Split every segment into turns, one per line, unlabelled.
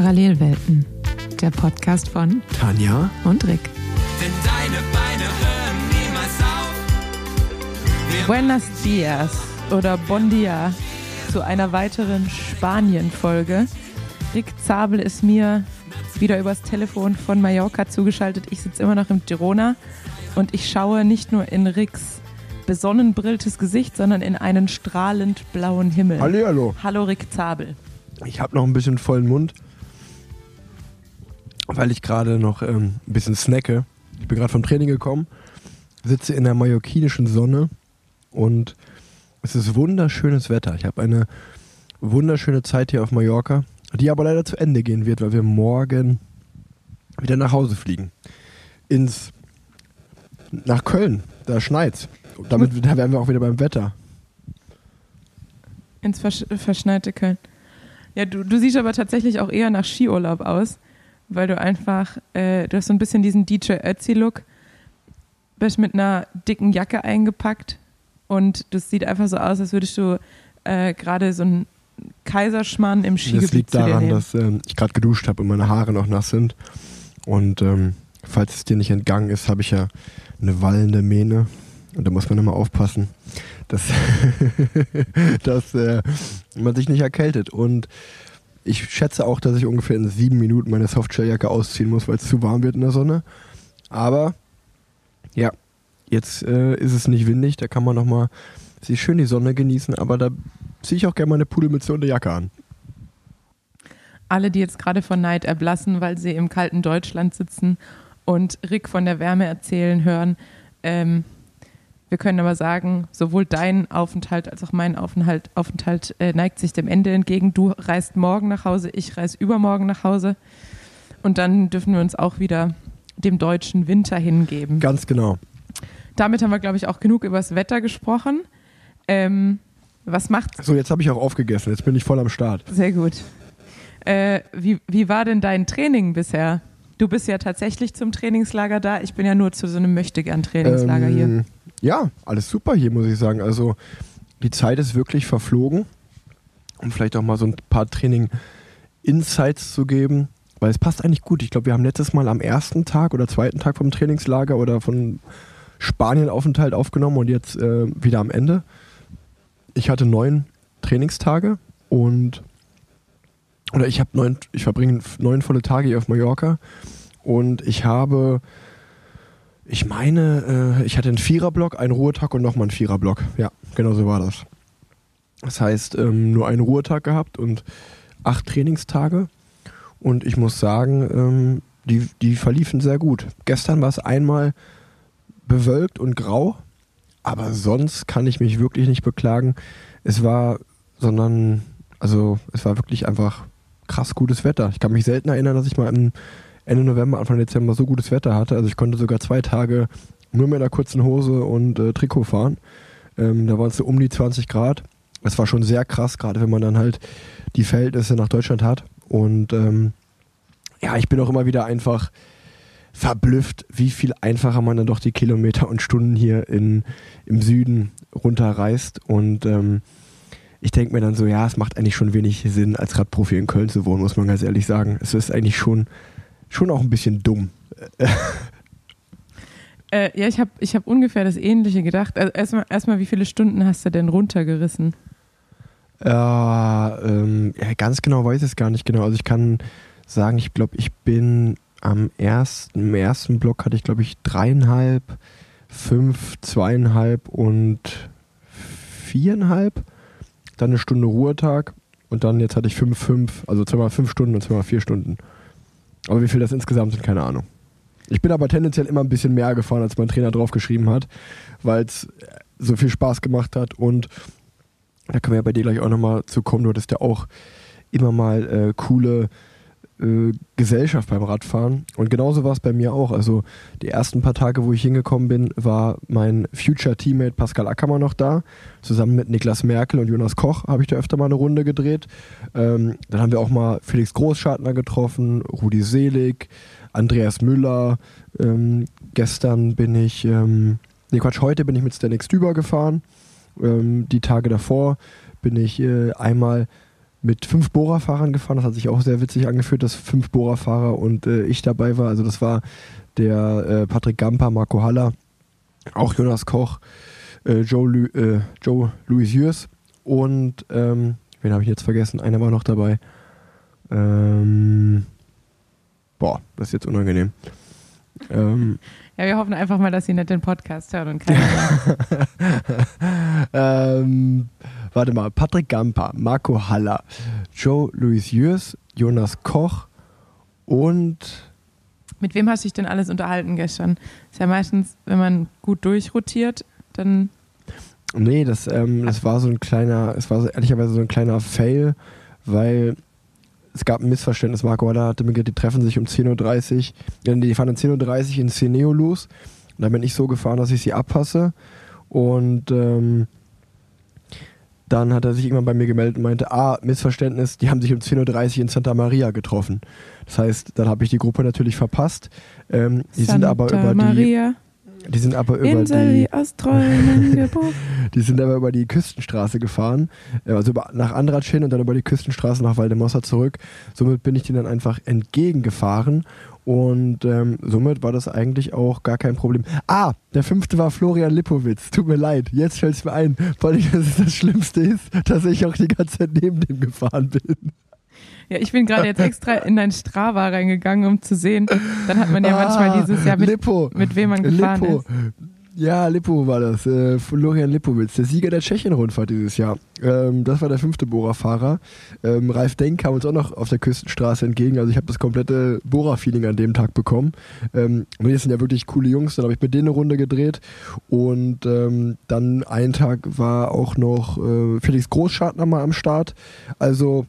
Parallelwelten, der Podcast von
Tanja
und Rick.
Denn deine Beine hören niemals auf.
Buenos dias oder Bon dia zu einer weiteren Spanien-Folge. Rick Zabel ist mir wieder übers Telefon von Mallorca zugeschaltet. Ich sitze immer noch im Girona und ich schaue nicht nur in Ricks besonnenbrilltes Gesicht, sondern in einen strahlend blauen Himmel.
Hallihallo.
Hallo Rick Zabel.
Ich habe noch ein bisschen vollen Mund, weil ich gerade noch ähm, ein bisschen snacke. Ich bin gerade vom Training gekommen, sitze in der mallorquinischen Sonne und es ist wunderschönes Wetter. Ich habe eine wunderschöne Zeit hier auf Mallorca, die aber leider zu Ende gehen wird, weil wir morgen wieder nach Hause fliegen. Ins nach Köln. Da. Und Damit da wären wir auch wieder beim Wetter.
Ins versch verschneite Köln. Ja, du, du siehst aber tatsächlich auch eher nach Skiurlaub aus, weil du einfach, äh, du hast so ein bisschen diesen DJ Ötzi-Look, bist mit einer dicken Jacke eingepackt und das sieht einfach so aus, als würdest du äh, gerade so einen Kaiserschmarrn im Skigebiet
Das liegt daran, dass ähm, ich gerade geduscht habe und meine Haare noch nass sind. Und ähm, falls es dir nicht entgangen ist, habe ich ja eine wallende Mähne. Und da muss man immer aufpassen, dass, dass äh, man sich nicht erkältet. Und ich schätze auch, dass ich ungefähr in sieben Minuten meine Softshelljacke ausziehen muss, weil es zu warm wird in der Sonne. Aber ja, jetzt äh, ist es nicht windig, da kann man nochmal sich schön die Sonne genießen, aber da ziehe ich auch gerne meine Pudelmütze und eine Jacke an.
alle, die jetzt gerade vor Neid erblassen, weil sie im kalten Deutschland sitzen und Rick von der Wärme erzählen hören. Ähm, wir können aber sagen, sowohl dein Aufenthalt als auch mein Aufenthalt, Aufenthalt äh, neigt sich dem Ende entgegen. Du reist morgen nach Hause, ich reise übermorgen nach Hause. Und dann dürfen wir uns auch wieder dem deutschen Winter hingeben.
Ganz genau.
Damit haben wir, glaube ich, auch genug über das Wetter gesprochen. Ähm, was macht
So, jetzt habe ich auch aufgegessen. Jetzt bin ich voll am Start.
Sehr gut. Äh, wie, wie war denn dein Training bisher? Du bist ja tatsächlich zum Trainingslager da. Ich bin ja nur zu so einem Möchtegern-Trainingslager hier.
Ähm, Ja, alles super hier, muss ich sagen. Also, die Zeit ist wirklich verflogen. Um vielleicht auch mal so ein paar Training-Insights zu geben. Weil es passt eigentlich gut. Ich glaube, wir haben letztes Mal am ersten Tag oder zweiten Tag vom Trainingslager oder von Spanien-Aufenthalt aufgenommen und jetzt äh, wieder am Ende. Ich hatte neun Trainingstage und oder ich habe neun, ich verbringe neun volle Tage hier auf Mallorca und ich habe, ich meine, äh, ich hatte einen Viererblock, einen Ruhetag und nochmal einen Viererblock. Ja, genau so war das. Das heißt, ähm, nur einen Ruhetag gehabt und acht Trainingstage. Und ich muss sagen, ähm, die, die verliefen sehr gut. Gestern war es einmal bewölkt und grau, aber sonst kann ich mich wirklich nicht beklagen. Es war, sondern, also es war wirklich einfach krass gutes Wetter. Ich kann mich selten erinnern, dass ich mal Ende November, Anfang Dezember so gutes Wetter hatte. Also ich konnte sogar zwei Tage nur mit einer kurzen Hose und äh, Trikot fahren. Ähm, da waren es so um die 20 Grad. Es war schon sehr krass, gerade wenn man dann halt die Verhältnisse nach Deutschland hat. Und ähm, ja, ich bin auch immer wieder einfach verblüfft, wie viel einfacher man dann doch die Kilometer und Stunden hier in, im Süden runterreist. Und ähm, ich denke mir dann so, ja, es macht eigentlich schon wenig Sinn, als Radprofi in Köln zu wohnen, muss man ganz ehrlich sagen. Es ist eigentlich schon, schon auch ein bisschen dumm.
Äh, ja, ich habe ich hab ungefähr das Ähnliche gedacht. Also erstmal, erstmal, wie viele Stunden hast du denn runtergerissen?
Äh, ähm, ja, ganz genau weiß ich es gar nicht genau. Also ich kann sagen, ich glaube, ich bin am ersten, im ersten Block hatte ich, glaube ich, dreieinhalb, fünf, zweieinhalb und viereinhalb. Dann eine Stunde Ruhetag und dann jetzt hatte ich fünf, fünf, also zweimal fünf Stunden und zweimal vier Stunden. Aber wie viel das insgesamt sind, keine Ahnung. Ich bin aber tendenziell immer ein bisschen mehr gefahren, als mein Trainer draufgeschrieben hat, weil es so viel Spaß gemacht hat und da können wir ja bei dir gleich auch nochmal zu kommen. Du hattest ja auch immer mal äh, coole äh, Gesellschaft beim Radfahren. Und genauso war es bei mir auch. Also die ersten paar Tage, wo ich hingekommen bin, war mein Future-Teammate Pascal Ackermann noch da. Zusammen mit Niklas Merkel und Jonas Koch habe ich da öfter mal eine Runde gedreht. Ähm, dann haben wir auch mal Felix Großschartner getroffen, Rudi Selig, Andreas Müller. Ähm, gestern bin ich, ähm, nee Quatsch, heute bin ich mit Stanik Stüber gefahren. Ähm, die Tage davor bin ich äh, einmal mit fünf Bohrerfahrern gefahren. Das hat sich auch sehr witzig angefühlt, dass fünf Bohrerfahrer und äh, ich dabei war. Also das war der äh, Patrick Gamper, Marco Haller, auch Jonas Koch, äh, Joe, Lu äh, Joe Louis Jürs und ähm, wen habe ich jetzt vergessen? Einer war noch dabei. Ähm, boah, das ist jetzt unangenehm.
Ähm, ja, wir hoffen einfach mal, dass Sie nicht den Podcast hören und keine
ähm, Warte mal, Patrick Gamper, Marco Haller, Joe Louis Jürs, Jonas Koch und
mit wem hast du dich denn alles unterhalten gestern? Ist ja meistens, wenn man gut durchrotiert, dann.
Nee, das, ähm, das war so ein kleiner, es war so, ehrlicherweise so ein kleiner Fail, weil es gab ein Missverständnis. Marco Waller hatte mir gesagt, die treffen sich um 10.30 Uhr. Die fahren um 10.30 Uhr in Cineo los. Und dann bin ich so gefahren, dass ich sie abpasse. Und ähm, dann hat er sich irgendwann bei mir gemeldet und meinte, ah, Missverständnis, die haben sich um 10.30 Uhr in Santa Maria getroffen. Das heißt, dann habe ich die Gruppe natürlich verpasst. Ähm, die Santa sind aber über Maria. die. Die sind aber über Insel die, die sind aber über die Küstenstraße gefahren, äh, also über, nach Andratsch und dann über die Küstenstraße nach Valdemossa zurück. Somit bin ich denen dann einfach entgegengefahren und ähm, somit war das eigentlich auch gar kein Problem. Ah, der fünfte war Florian Lipowitz. Tut mir leid, jetzt fällt es mir ein. Allem, dass es das Schlimmste ist, dass ich auch die ganze Zeit neben dem gefahren bin.
Ja, ich bin gerade jetzt extra in dein Strava reingegangen, um zu sehen. Dann hat man ja ah, manchmal dieses Jahr mit, Lippo, mit wem man gefahren Lippo. ist.
Ja, Lippo war das. Äh, Florian Lipowitz, der Sieger der Tschechien-Rundfahrt dieses Jahr. Ähm, das war der fünfte Bohrerfahrer. Ähm, Ralf Denk kam uns auch noch auf der Küstenstraße entgegen. Also ich habe das komplette Bohrer-Feeling an dem Tag bekommen. Ähm, die sind ja wirklich coole Jungs. Dann habe ich mit denen eine Runde gedreht. Und ähm, dann einen Tag war auch noch äh, Felix Großschartner mal am Start. Also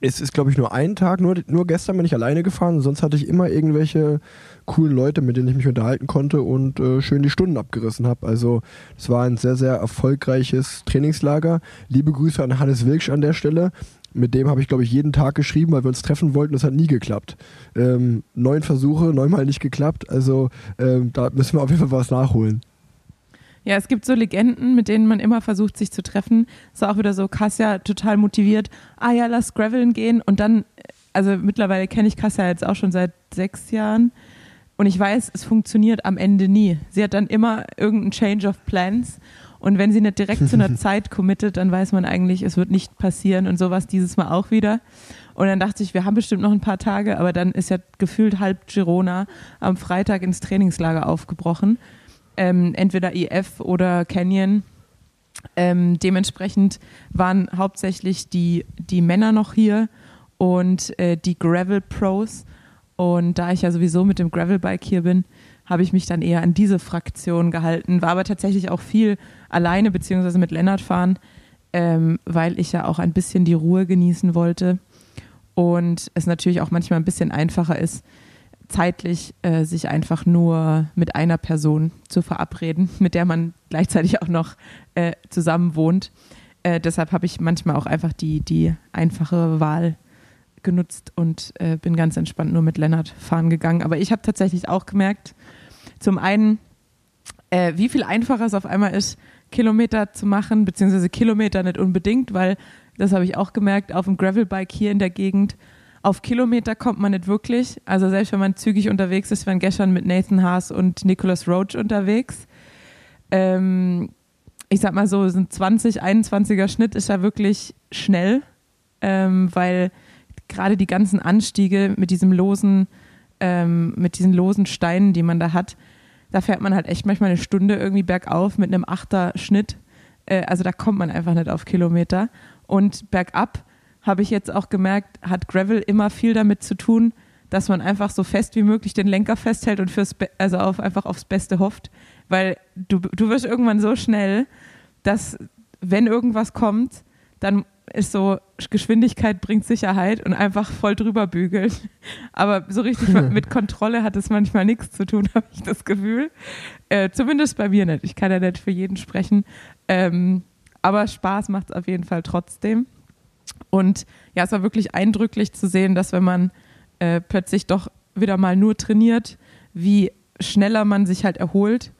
es ist, glaube ich, nur ein Tag. Nur, nur gestern bin ich alleine gefahren. Sonst hatte ich immer irgendwelche coolen Leute, mit denen ich mich unterhalten konnte und äh, schön die Stunden abgerissen habe. Also es war ein sehr, sehr erfolgreiches Trainingslager. Liebe Grüße an Hannes Wilksch an der Stelle. Mit dem habe ich, glaube ich, jeden Tag geschrieben, weil wir uns treffen wollten. Das hat nie geklappt. Ähm, neun Versuche, neunmal nicht geklappt. Also ähm, da müssen wir auf jeden Fall was nachholen.
Ja, es gibt so Legenden, mit denen man immer versucht, sich zu treffen. Ist auch wieder so, Kassia total motiviert. Ah ja, lass Graveln gehen. Und dann, also mittlerweile kenne ich Kassia jetzt auch schon seit sechs Jahren. Und ich weiß, es funktioniert am Ende nie. Sie hat dann immer irgendeinen Change of Plans. Und wenn sie nicht direkt zu einer Zeit committet, dann weiß man eigentlich, es wird nicht passieren. Und sowas dieses Mal auch wieder. Und dann dachte ich, wir haben bestimmt noch ein paar Tage, aber dann ist ja gefühlt halb Girona am Freitag ins Trainingslager aufgebrochen. Ähm, entweder EF oder Canyon. Ähm, dementsprechend waren hauptsächlich die, die Männer noch hier und äh, die Gravel Pros. Und da ich ja sowieso mit dem Gravelbike hier bin, habe ich mich dann eher an diese Fraktion gehalten, war aber tatsächlich auch viel alleine beziehungsweise mit Lennart fahren, ähm, weil ich ja auch ein bisschen die Ruhe genießen wollte und es natürlich auch manchmal ein bisschen einfacher ist, zeitlich äh, sich einfach nur mit einer Person zu verabreden, mit der man gleichzeitig auch noch äh, zusammen wohnt. Äh, deshalb habe ich manchmal auch einfach die, die einfache Wahl genutzt und äh, bin ganz entspannt nur mit Lennart fahren gegangen. Aber ich habe tatsächlich auch gemerkt, zum einen, äh, wie viel einfacher es auf einmal ist, Kilometer zu machen, beziehungsweise Kilometer nicht unbedingt, weil das habe ich auch gemerkt, auf dem Gravelbike hier in der Gegend, auf Kilometer kommt man nicht wirklich. Also selbst wenn man zügig unterwegs ist, waren gestern mit Nathan Haas und Nicholas Roach unterwegs. Ähm, ich sag mal so, so ein 20, 21er Schnitt ist ja wirklich schnell, ähm, weil gerade die ganzen Anstiege mit diesem losen, ähm, mit diesen losen Steinen, die man da hat, da fährt man halt echt manchmal eine Stunde irgendwie bergauf mit einem Achter-Schnitt. Äh, also da kommt man einfach nicht auf Kilometer. Und bergab habe ich jetzt auch gemerkt, hat Gravel immer viel damit zu tun, dass man einfach so fest wie möglich den Lenker festhält und fürs Be also auf, einfach aufs Beste hofft. Weil du, du wirst irgendwann so schnell, dass wenn irgendwas kommt, dann ist so, Geschwindigkeit bringt Sicherheit und einfach voll drüber bügeln. Aber so richtig mit Kontrolle hat es manchmal nichts zu tun, habe ich das Gefühl. Äh, zumindest bei mir nicht. Ich kann ja nicht für jeden sprechen. Ähm, aber Spaß macht es auf jeden Fall trotzdem. Und ja, es war wirklich eindrücklich zu sehen, dass wenn man äh, plötzlich doch wieder mal nur trainiert, wie schneller man sich halt erholt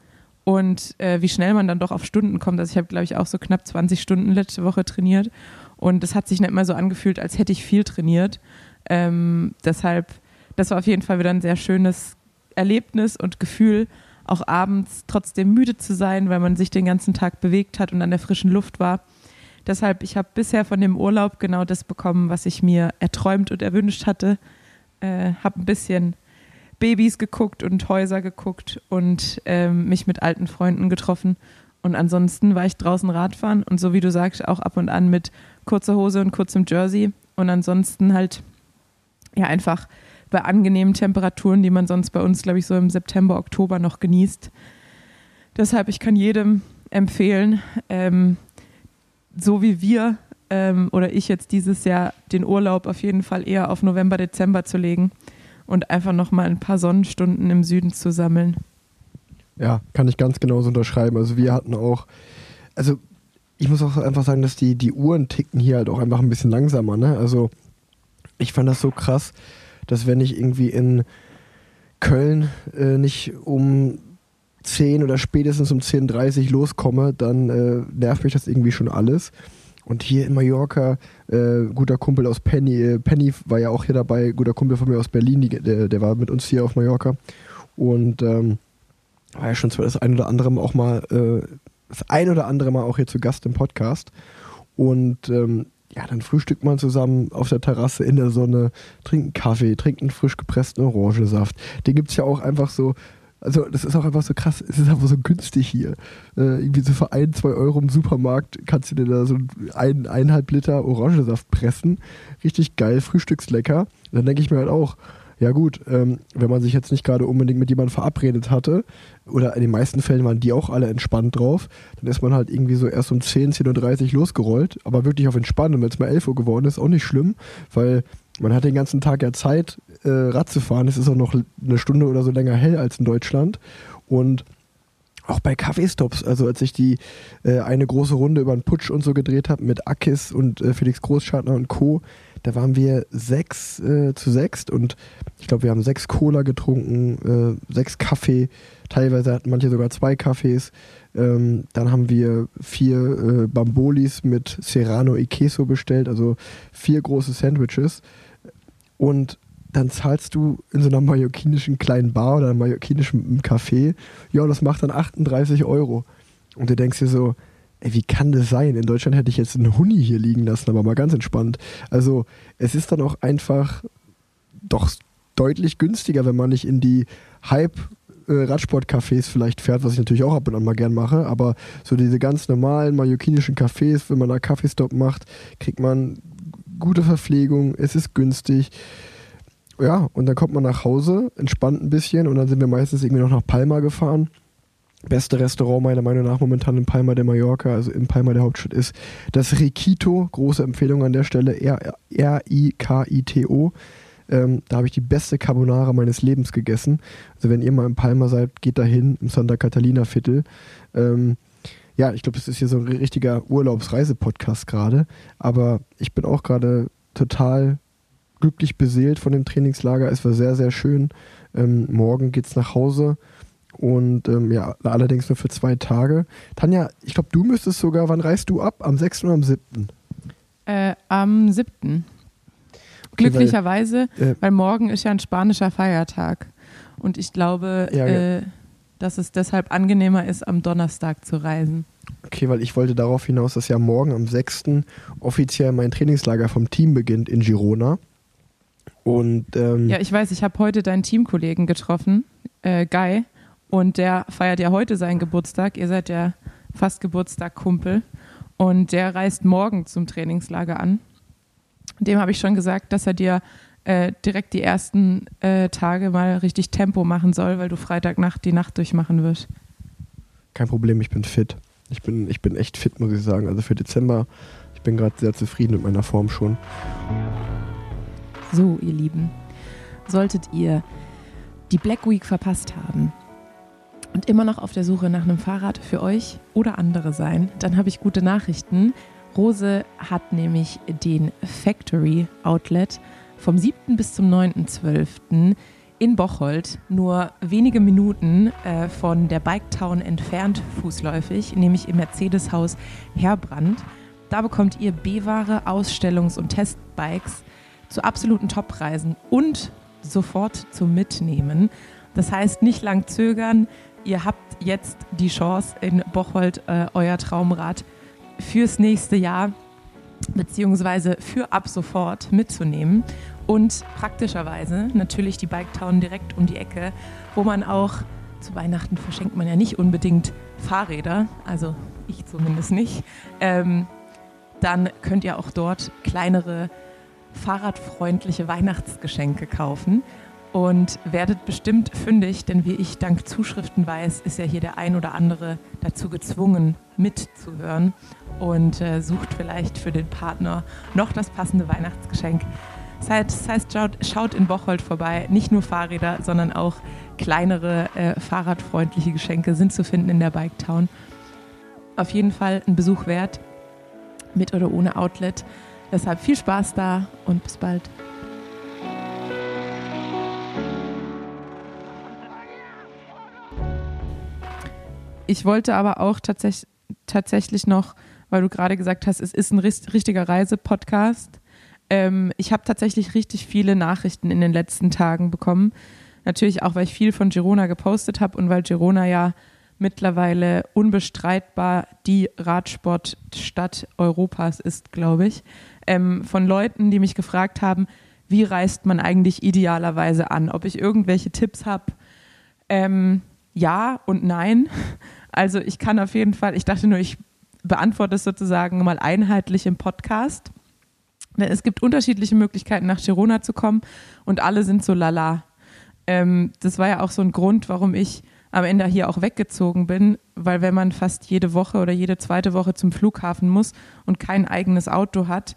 und äh, wie schnell man dann doch auf Stunden kommt. Also ich habe, glaube ich, auch so knapp 20 Stunden letzte Woche trainiert Und es hat sich nicht immer so angefühlt, als hätte ich viel trainiert. Ähm, deshalb, das war auf jeden Fall wieder ein sehr schönes Erlebnis und Gefühl, auch abends trotzdem müde zu sein, weil man sich den ganzen Tag bewegt hat und an der frischen Luft war. Deshalb, ich habe bisher von dem Urlaub genau das bekommen, was ich mir erträumt und erwünscht hatte. Äh, habe ein bisschen Babys geguckt und Häuser geguckt und ähm, mich mit alten Freunden getroffen. Und ansonsten war ich draußen Radfahren und so wie du sagst, auch ab und an mit kurzer Hose und kurzem Jersey. Und ansonsten halt ja einfach bei angenehmen Temperaturen, die man sonst bei uns, glaube ich, so im September, Oktober noch genießt. Deshalb, ich kann jedem empfehlen, ähm, so wie wir ähm, oder ich jetzt dieses Jahr den Urlaub auf jeden Fall eher auf November, Dezember zu legen und einfach nochmal ein paar Sonnenstunden im Süden zu sammeln.
Ja, kann ich ganz genauso unterschreiben. Also wir hatten auch, also ich muss auch einfach sagen, dass die, die Uhren ticken hier halt auch einfach ein bisschen langsamer. Ne? Also ich fand das so krass, dass wenn ich irgendwie in Köln äh, nicht um 10 oder spätestens um 10.30 Uhr loskomme, dann äh, nervt mich das irgendwie schon alles. Und hier in Mallorca, äh, guter Kumpel aus Penny, äh, Penny war ja auch hier dabei, guter Kumpel von mir aus Berlin, die, der, der, war mit uns hier auf Mallorca. Und ähm, war ja schon das ein oder andere auch mal, äh, das ein oder andere Mal auch hier zu Gast im Podcast. Und ähm, ja, dann frühstückt man zusammen auf der Terrasse in der Sonne, trinkt einen Kaffee, trinkt einen frisch gepressten Orangensaft. Den gibt es ja auch einfach so also das ist auch einfach so krass, es ist einfach so günstig hier. Äh, irgendwie so für ein, zwei Euro im Supermarkt kannst du dir da so ein, eineinhalb Liter Orangensaft pressen. Richtig geil, frühstückslecker. Und dann denke ich mir halt auch, ja gut, ähm, wenn man sich jetzt nicht gerade unbedingt mit jemandem verabredet hatte, oder in den meisten Fällen waren die auch alle entspannt drauf, dann ist man halt irgendwie so erst um 10, 10.30 Uhr losgerollt, aber wirklich auf entspannt. Und wenn es mal 11 Uhr geworden ist, auch nicht schlimm, weil man hat den ganzen Tag ja Zeit, äh, Rad zu fahren. Es ist auch noch eine Stunde oder so länger hell als in Deutschland. Und auch bei Kaffeestops, also als ich die äh, eine große Runde über den Putsch und so gedreht habe mit Akis und äh, Felix Großschartner und Co., da waren wir sechs äh, zu sechs und ich glaube, wir haben sechs Cola getrunken, äh, sechs Kaffee, teilweise hatten manche sogar zwei Kaffees. Ähm, dann haben wir vier äh, Bambolis mit Serrano e Queso bestellt, also vier große Sandwiches. Und dann zahlst du in so einer mallorquinischen kleinen Bar oder einem mallorquinischen Café, ja, das macht dann 38 Euro. Und du denkst dir so, ey, wie kann das sein? In Deutschland hätte ich jetzt einen Huni hier liegen lassen, aber mal ganz entspannt. Also es ist dann auch einfach doch deutlich günstiger, wenn man nicht in die Hype äh, Radsportcafés vielleicht fährt, was ich natürlich auch ab und an mal gern mache, aber so diese ganz normalen mallorquinischen Cafés, wenn man da Kaffeestop macht, kriegt man gute Verpflegung, es ist günstig. Ja, und dann kommt man nach Hause, entspannt ein bisschen und dann sind wir meistens irgendwie noch nach Palma gefahren. Beste Restaurant meiner Meinung nach momentan in Palma de Mallorca, also in Palma der Hauptstadt ist das Riquito. Große Empfehlung an der Stelle, R-I-K-I-T-O. Ähm, da habe ich die beste Carbonara meines Lebens gegessen. Also wenn ihr mal in Palma seid, geht dahin im Santa Catalina Viertel. Ähm, ja, ich glaube, das ist hier so ein richtiger Urlaubsreise-Podcast gerade. Aber ich bin auch gerade total glücklich beseelt von dem Trainingslager. Es war sehr, sehr schön. Ähm, morgen es nach Hause. Und ähm, ja, allerdings nur für zwei Tage. Tanja, ich glaube, du müsstest sogar, wann reist du ab? Am 6. oder am 7.?
Äh, am 7. Okay, Glücklicherweise, weil, äh, weil, morgen ist ja ein spanischer Feiertag. Und ich glaube, ja, äh, dass es deshalb angenehmer ist, am Donnerstag zu reisen.
Okay, weil ich wollte darauf hinaus, dass ja morgen am 6. offiziell mein Trainingslager vom Team beginnt in Girona. Und, ähm,
ja, ich weiß, ich habe heute deinen Teamkollegen getroffen, äh, Guy, und der feiert ja heute seinen Geburtstag. Ihr seid ja fast Geburtstag-Kumpel. Und der reist morgen zum Trainingslager an. Dem habe ich schon gesagt, dass er dir äh, direkt die ersten äh, Tage mal richtig Tempo machen soll, weil du Freitagnacht die Nacht durchmachen wirst.
Kein Problem, ich bin fit. Ich bin, ich bin echt fit, muss ich sagen. Also für Dezember, ich bin gerade sehr zufrieden mit meiner Form schon.
So, ihr Lieben, solltet ihr die Black Week verpasst haben und immer noch auf der Suche nach einem Fahrrad für euch oder andere sein, dann habe ich gute Nachrichten. Rose hat nämlich den Factory Outlet vom 7. bis zum 9.12. in Bocholt, nur wenige Minuten äh, von der Bike Town entfernt fußläufig, nämlich im Mercedes-Haus Herbrand.
Da bekommt ihr B-Ware, Ausstellungs- und Testbikes zu absoluten Toppreisen und sofort zum Mitnehmen. Das heißt, nicht lang zögern. Ihr habt jetzt die Chance, in Bocholt äh, euer Traumrad fürs nächste Jahr beziehungsweise für ab sofort mitzunehmen. Und praktischerweise natürlich die Bike Town direkt um die Ecke, wo man auch zu Weihnachten verschenkt man ja nicht unbedingt Fahrräder, also ich zumindest nicht. Ähm, dann könnt ihr auch dort kleinere fahrradfreundliche Weihnachtsgeschenke kaufen und werdet bestimmt fündig, denn wie ich dank Zuschriften weiß, ist ja hier der ein oder andere dazu gezwungen, mitzuhören und äh, sucht vielleicht für den Partner noch das passende Weihnachtsgeschenk. Das heißt, schaut, schaut, in Bocholt vorbei. Nicht nur Fahrräder, sondern auch kleinere äh, fahrradfreundliche Geschenke sind zu finden in der Bike Town. Auf jeden Fall ein Besuch wert, mit oder ohne Outlet. Deshalb viel Spaß da und bis bald. Ich wollte aber auch tatsächlich, tatsächlich noch, weil du gerade gesagt hast, es ist ein richtiger Reisepodcast. Ähm, ich habe tatsächlich richtig viele Nachrichten in den letzten Tagen bekommen. Natürlich auch, weil ich viel von Girona gepostet habe und weil Girona ja mittlerweile unbestreitbar die Radsportstadt Europas ist, glaube ich. Ähm, von Leuten, die mich gefragt haben, wie reist man eigentlich idealerweise an? Ob ich irgendwelche Tipps habe? Ähm, ja und nein. Also ich kann auf jeden Fall, ich dachte nur, ich beantworte es sozusagen mal einheitlich im Podcast. Denn es gibt unterschiedliche Möglichkeiten, nach Girona zu kommen und alle sind so lala. Ähm, das war ja auch so ein Grund, warum ich am Ende hier auch weggezogen bin, weil wenn man fast jede Woche oder jede zweite Woche zum Flughafen muss und kein eigenes Auto hat,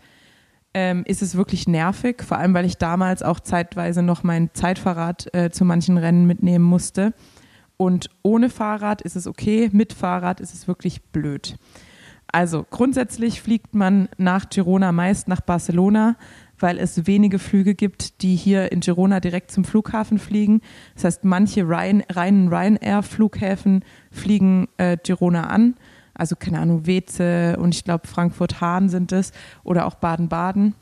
ähm, ist es wirklich nervig, vor allem weil ich damals auch zeitweise noch mein Zeitfahrrad äh, zu manchen Rennen mitnehmen musste. Und ohne Fahrrad ist es okay, mit Fahrrad ist es wirklich blöd. Also grundsätzlich fliegt man nach Girona meist nach Barcelona, weil es wenige Flüge gibt, die hier in Girona direkt zum Flughafen fliegen. Das heißt, manche reinen Ryanair-Flughäfen fliegen äh, Girona an. Also keine Ahnung, Weze und ich glaube Frankfurt-Hahn sind es oder auch Baden-Baden.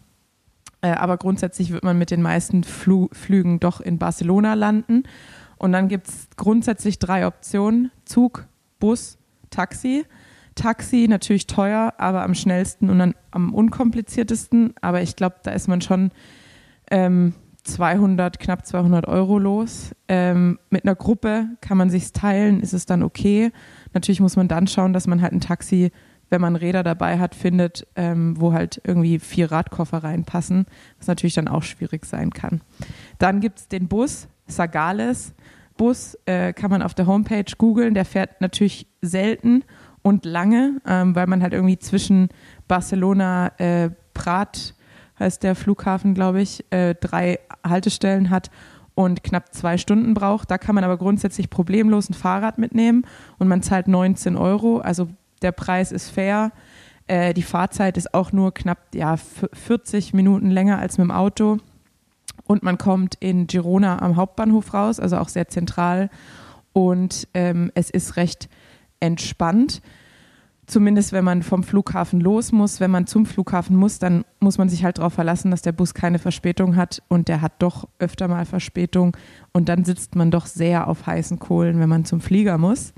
Äh, aber grundsätzlich wird man mit den meisten Flu Flügen doch in Barcelona landen. Und dann gibt es grundsätzlich drei Optionen: Zug, Bus, Taxi. Taxi natürlich teuer, aber am schnellsten und am unkompliziertesten. Aber ich glaube, da ist man schon ähm, 200, knapp 200 Euro los. Ähm, mit einer Gruppe kann man sich teilen, ist es dann okay. Natürlich muss man dann schauen, dass man halt ein Taxi, wenn man Räder dabei hat, findet, ähm, wo halt irgendwie vier Radkoffer reinpassen, was natürlich dann auch schwierig sein kann. Dann gibt es den Bus, Sagales. Bus äh, kann man auf der Homepage googeln, der fährt natürlich selten und lange, ähm, weil man halt irgendwie zwischen Barcelona, äh, Prat heißt der Flughafen, glaube ich, äh, drei Haltestellen hat und knapp zwei Stunden braucht. Da kann man aber grundsätzlich problemlos ein Fahrrad mitnehmen und man zahlt 19 Euro. Also der Preis ist fair. Äh, die Fahrzeit ist auch nur knapp ja, 40 Minuten länger als mit dem Auto. Und man kommt in Girona am Hauptbahnhof raus, also auch sehr zentral. Und ähm, es ist recht entspannt. Zumindest wenn man vom Flughafen los muss. Wenn man zum Flughafen muss, dann muss man sich halt darauf verlassen, dass der Bus keine Verspätung hat. Und der hat doch öfter mal Verspätung. Und dann sitzt man doch sehr auf heißen Kohlen, wenn man zum Flieger muss.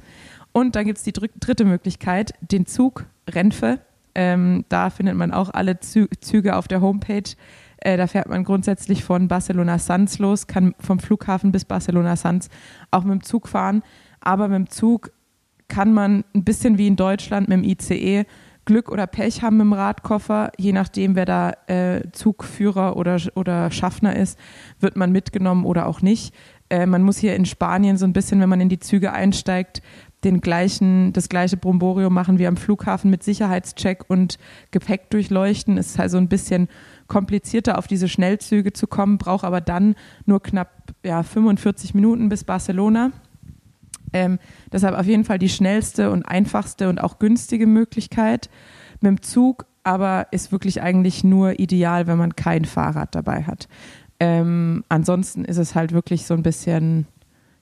Und dann gibt es die dritte Möglichkeit, den Zug Renfe. Ähm, da findet man auch alle Zü Züge auf der Homepage. Äh, da fährt man grundsätzlich von Barcelona Sanz los, kann vom Flughafen bis Barcelona Sanz auch mit dem Zug fahren. Aber mit dem Zug kann man ein bisschen wie in Deutschland mit dem ICE Glück oder Pech haben mit dem Radkoffer. Je nachdem, wer da äh, Zugführer oder, oder Schaffner ist, wird man mitgenommen oder auch nicht. Äh, man muss hier in Spanien so ein bisschen, wenn man in die Züge einsteigt, den gleichen, das gleiche Bromborium machen wie am Flughafen mit Sicherheitscheck und Gepäck durchleuchten. Es ist also ein bisschen komplizierter, auf diese Schnellzüge zu kommen, braucht aber dann nur knapp ja, 45 Minuten bis Barcelona. Ähm, deshalb auf jeden Fall die schnellste und einfachste und auch günstige Möglichkeit mit dem Zug, aber ist wirklich eigentlich nur ideal, wenn man kein Fahrrad dabei hat. Ähm, ansonsten ist es halt wirklich so ein bisschen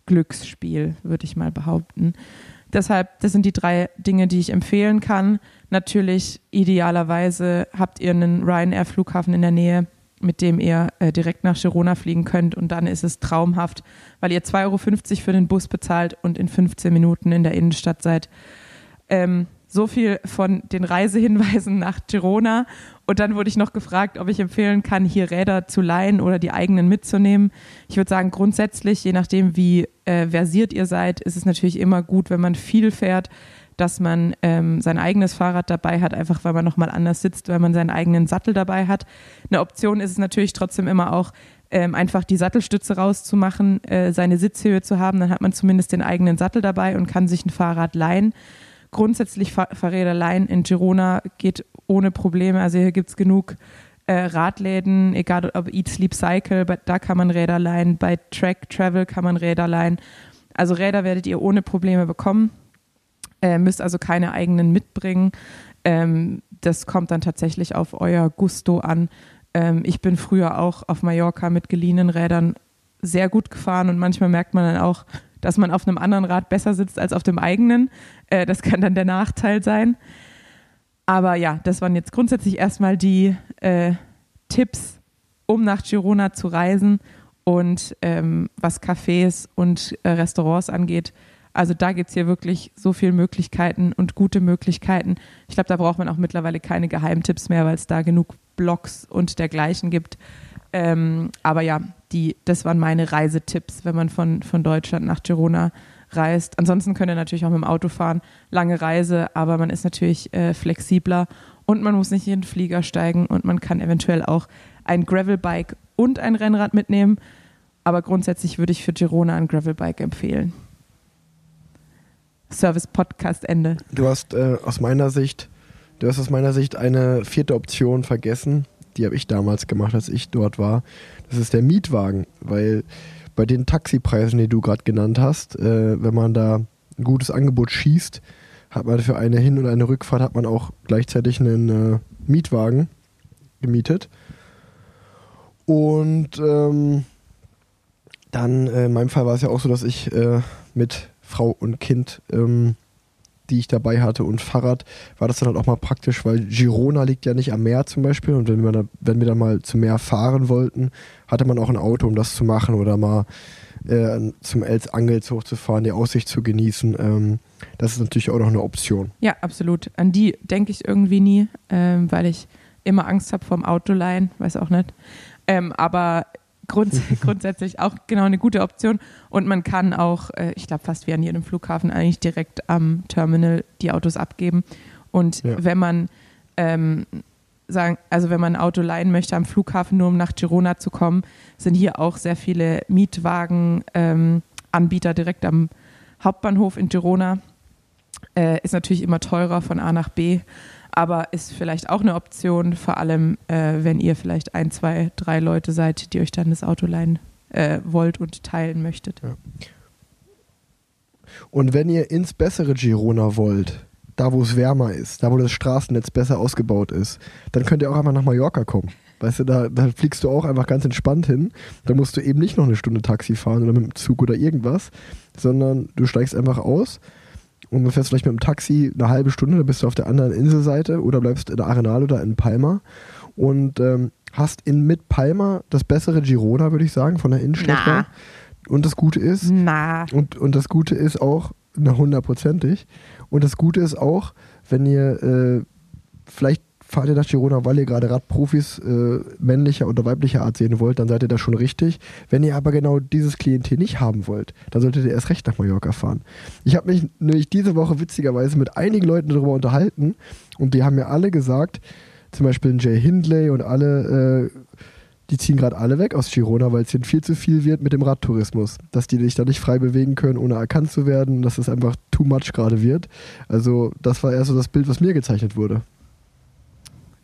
Glücksspiel, würde ich mal behaupten. Deshalb, das sind die drei Dinge, die ich empfehlen kann. Natürlich, idealerweise habt ihr einen Ryanair-Flughafen in der Nähe, mit dem ihr äh, direkt nach Girona fliegen könnt und dann ist es traumhaft, weil ihr 2,50 Euro für den Bus bezahlt und in 15 Minuten in der Innenstadt seid. Ähm, so viel von den Reisehinweisen nach Girona. Und dann wurde ich noch gefragt, ob ich empfehlen kann, hier Räder zu leihen oder die eigenen mitzunehmen. Ich würde sagen, grundsätzlich, je nachdem, wie äh, versiert ihr seid, ist es natürlich immer gut, wenn man viel fährt, dass man ähm, sein eigenes Fahrrad dabei hat, einfach weil man nochmal anders sitzt, weil man seinen eigenen Sattel dabei hat. Eine Option ist es natürlich trotzdem immer auch, ähm, einfach die Sattelstütze rauszumachen, äh, seine Sitzhöhe zu haben. Dann hat man zumindest den eigenen Sattel dabei und kann sich ein Fahrrad leihen. Grundsätzlich Fahr Fahrräder leihen in Girona geht ohne Probleme. Also hier gibt es genug äh, Radläden, egal ob Eat, Sleep, Cycle, da kann man Räder leihen. Bei Track Travel kann man Räder leihen. Also Räder werdet ihr ohne Probleme bekommen. Äh, müsst also keine eigenen mitbringen. Ähm, das kommt dann tatsächlich auf euer Gusto an. Ähm, ich bin früher auch auf Mallorca mit geliehenen Rädern sehr gut gefahren und manchmal merkt man dann auch, dass man auf einem anderen Rad besser sitzt als auf dem eigenen. Äh, das kann dann der Nachteil sein. Aber ja, das waren jetzt grundsätzlich erstmal die äh, Tipps, um nach Girona zu reisen und ähm, was Cafés und äh, Restaurants angeht. Also da gibt es hier wirklich so viele Möglichkeiten und gute Möglichkeiten. Ich glaube, da braucht man auch mittlerweile keine Geheimtipps mehr, weil es da genug Blogs und dergleichen gibt. Ähm, aber ja, die, das waren meine Reisetipps, wenn man von, von Deutschland nach Girona reist. Ansonsten könnt ihr natürlich auch mit dem Auto fahren, lange Reise, aber man ist natürlich äh, flexibler und man muss nicht in den Flieger steigen und man kann eventuell auch ein Gravelbike und ein Rennrad mitnehmen. Aber grundsätzlich würde ich für Girona ein Gravelbike empfehlen. Service-Podcast Ende.
Du hast äh, aus meiner Sicht, du hast aus meiner Sicht eine vierte Option vergessen. Die habe ich damals gemacht, als ich dort war. Das ist der Mietwagen, weil bei den Taxipreisen, die du gerade genannt hast, äh, wenn man da ein gutes Angebot schießt, hat man für eine Hin- und eine Rückfahrt hat man auch gleichzeitig einen äh, Mietwagen gemietet. Und ähm, dann, äh, in meinem Fall war es ja auch so, dass ich äh, mit Frau und Kind, ähm, die ich dabei hatte und Fahrrad, war das dann halt auch mal praktisch, weil Girona liegt ja nicht am Meer zum Beispiel und wenn wir, da, wenn wir dann mal zum Meer fahren wollten, hatte man auch ein Auto, um das zu machen oder mal äh, zum Els Angels hochzufahren, die Aussicht zu genießen. Ähm, das ist natürlich auch noch eine Option.
Ja, absolut. An die denke ich irgendwie nie, ähm, weil ich immer Angst habe vorm Autoleihen, weiß auch nicht. Ähm, aber grunds grundsätzlich auch genau eine gute Option. Und man kann auch, äh, ich glaube, fast wie an jedem Flughafen eigentlich direkt am Terminal die Autos abgeben. Und ja. wenn man ähm, sagen, also wenn man ein Auto leihen möchte am Flughafen, nur um nach Girona zu kommen, sind hier auch sehr viele Mietwagen-Anbieter ähm, direkt am Hauptbahnhof in Girona. Äh, ist natürlich immer teurer von A nach B aber ist vielleicht auch eine Option, vor allem äh, wenn ihr vielleicht ein, zwei, drei Leute seid, die euch dann das Auto leihen äh, wollt und teilen möchtet. Ja.
Und wenn ihr ins bessere Girona wollt, da wo es wärmer ist, da wo das Straßennetz besser ausgebaut ist, dann könnt ihr auch einmal nach Mallorca kommen. Weißt du, da, da fliegst du auch einfach ganz entspannt hin. Da musst du eben nicht noch eine Stunde Taxi fahren oder mit dem Zug oder irgendwas, sondern du steigst einfach aus und du fährst vielleicht mit dem Taxi eine halbe Stunde, dann bist du auf der anderen Inselseite oder bleibst in der Arenal oder in Palma und ähm, hast in mit Palma das bessere Girona, würde ich sagen, von der Innenstadt her. Und das Gute ist,
Na.
Und, und das Gute ist auch, na hundertprozentig, und das Gute ist auch, wenn ihr äh, vielleicht fahrt ihr nach Girona, weil ihr gerade Radprofis äh, männlicher oder weiblicher Art sehen wollt, dann seid ihr da schon richtig. Wenn ihr aber genau dieses Klientel nicht haben wollt, dann solltet ihr erst recht nach Mallorca fahren. Ich habe mich nämlich diese Woche witzigerweise mit einigen Leuten darüber unterhalten und die haben mir alle gesagt, zum Beispiel Jay Hindley und alle, äh, die ziehen gerade alle weg aus Girona, weil es ihnen viel zu viel wird mit dem Radtourismus. Dass die sich da nicht frei bewegen können, ohne erkannt zu werden, dass es einfach too much gerade wird. Also, das war eher so das Bild, was mir gezeichnet wurde.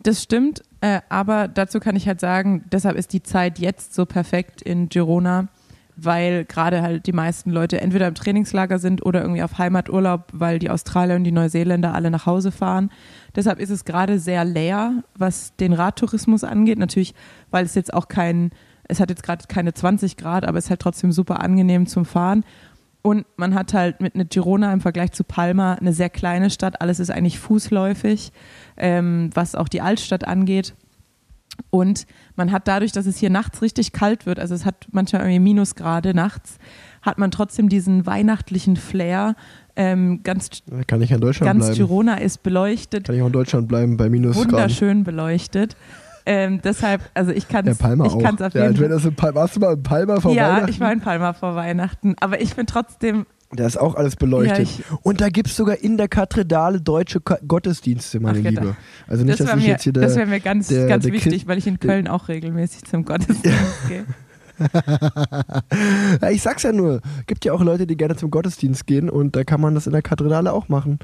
Das stimmt, äh, aber dazu kann ich halt sagen, deshalb ist die Zeit jetzt so perfekt in Girona, weil gerade halt die meisten Leute entweder im Trainingslager sind oder irgendwie auf Heimaturlaub, weil die Australier und die Neuseeländer alle nach Hause fahren. Deshalb ist es gerade sehr leer, was den Radtourismus angeht. Natürlich, weil es jetzt auch kein, es hat jetzt gerade keine 20 Grad, aber es ist halt trotzdem super angenehm zum Fahren. Und man hat halt mit einer Girona im Vergleich zu Palma eine sehr kleine Stadt. Alles ist eigentlich fußläufig, ähm, was auch die Altstadt angeht. Und man hat dadurch, dass es hier nachts richtig kalt wird, also es hat manchmal irgendwie Minusgrade nachts, hat man trotzdem diesen weihnachtlichen Flair. Ähm, ganz,
Kann ich in Deutschland
ganz
bleiben?
Girona ist beleuchtet,
Kann ich auch in Deutschland bleiben bei Minusgraden?
wunderschön beleuchtet. Ähm, deshalb, also ich kann
Der
es
Palma
ich
auch.
kann's auf
ja,
jeden Fall.
warst du mal in Palma vor
Ja,
Weihnachten?
ich war in Palma vor Weihnachten, aber ich bin trotzdem,
Da ist auch alles beleuchtet.
Ja,
Und da gibt es sogar in der Kathedrale deutsche Ka Gottesdienste, meine
Ach,
Liebe. Also nicht,
das
dass
wäre
ich
mir,
jetzt hier
das
der,
wär mir ganz,
der-
ganz
der
wichtig,
Christ-
weil ich in Köln auch regelmäßig zum Gottesdienst gehe.
ich sag's ja nur, gibt ja auch Leute, die gerne zum Gottesdienst gehen und da kann man das in der Kathedrale auch machen.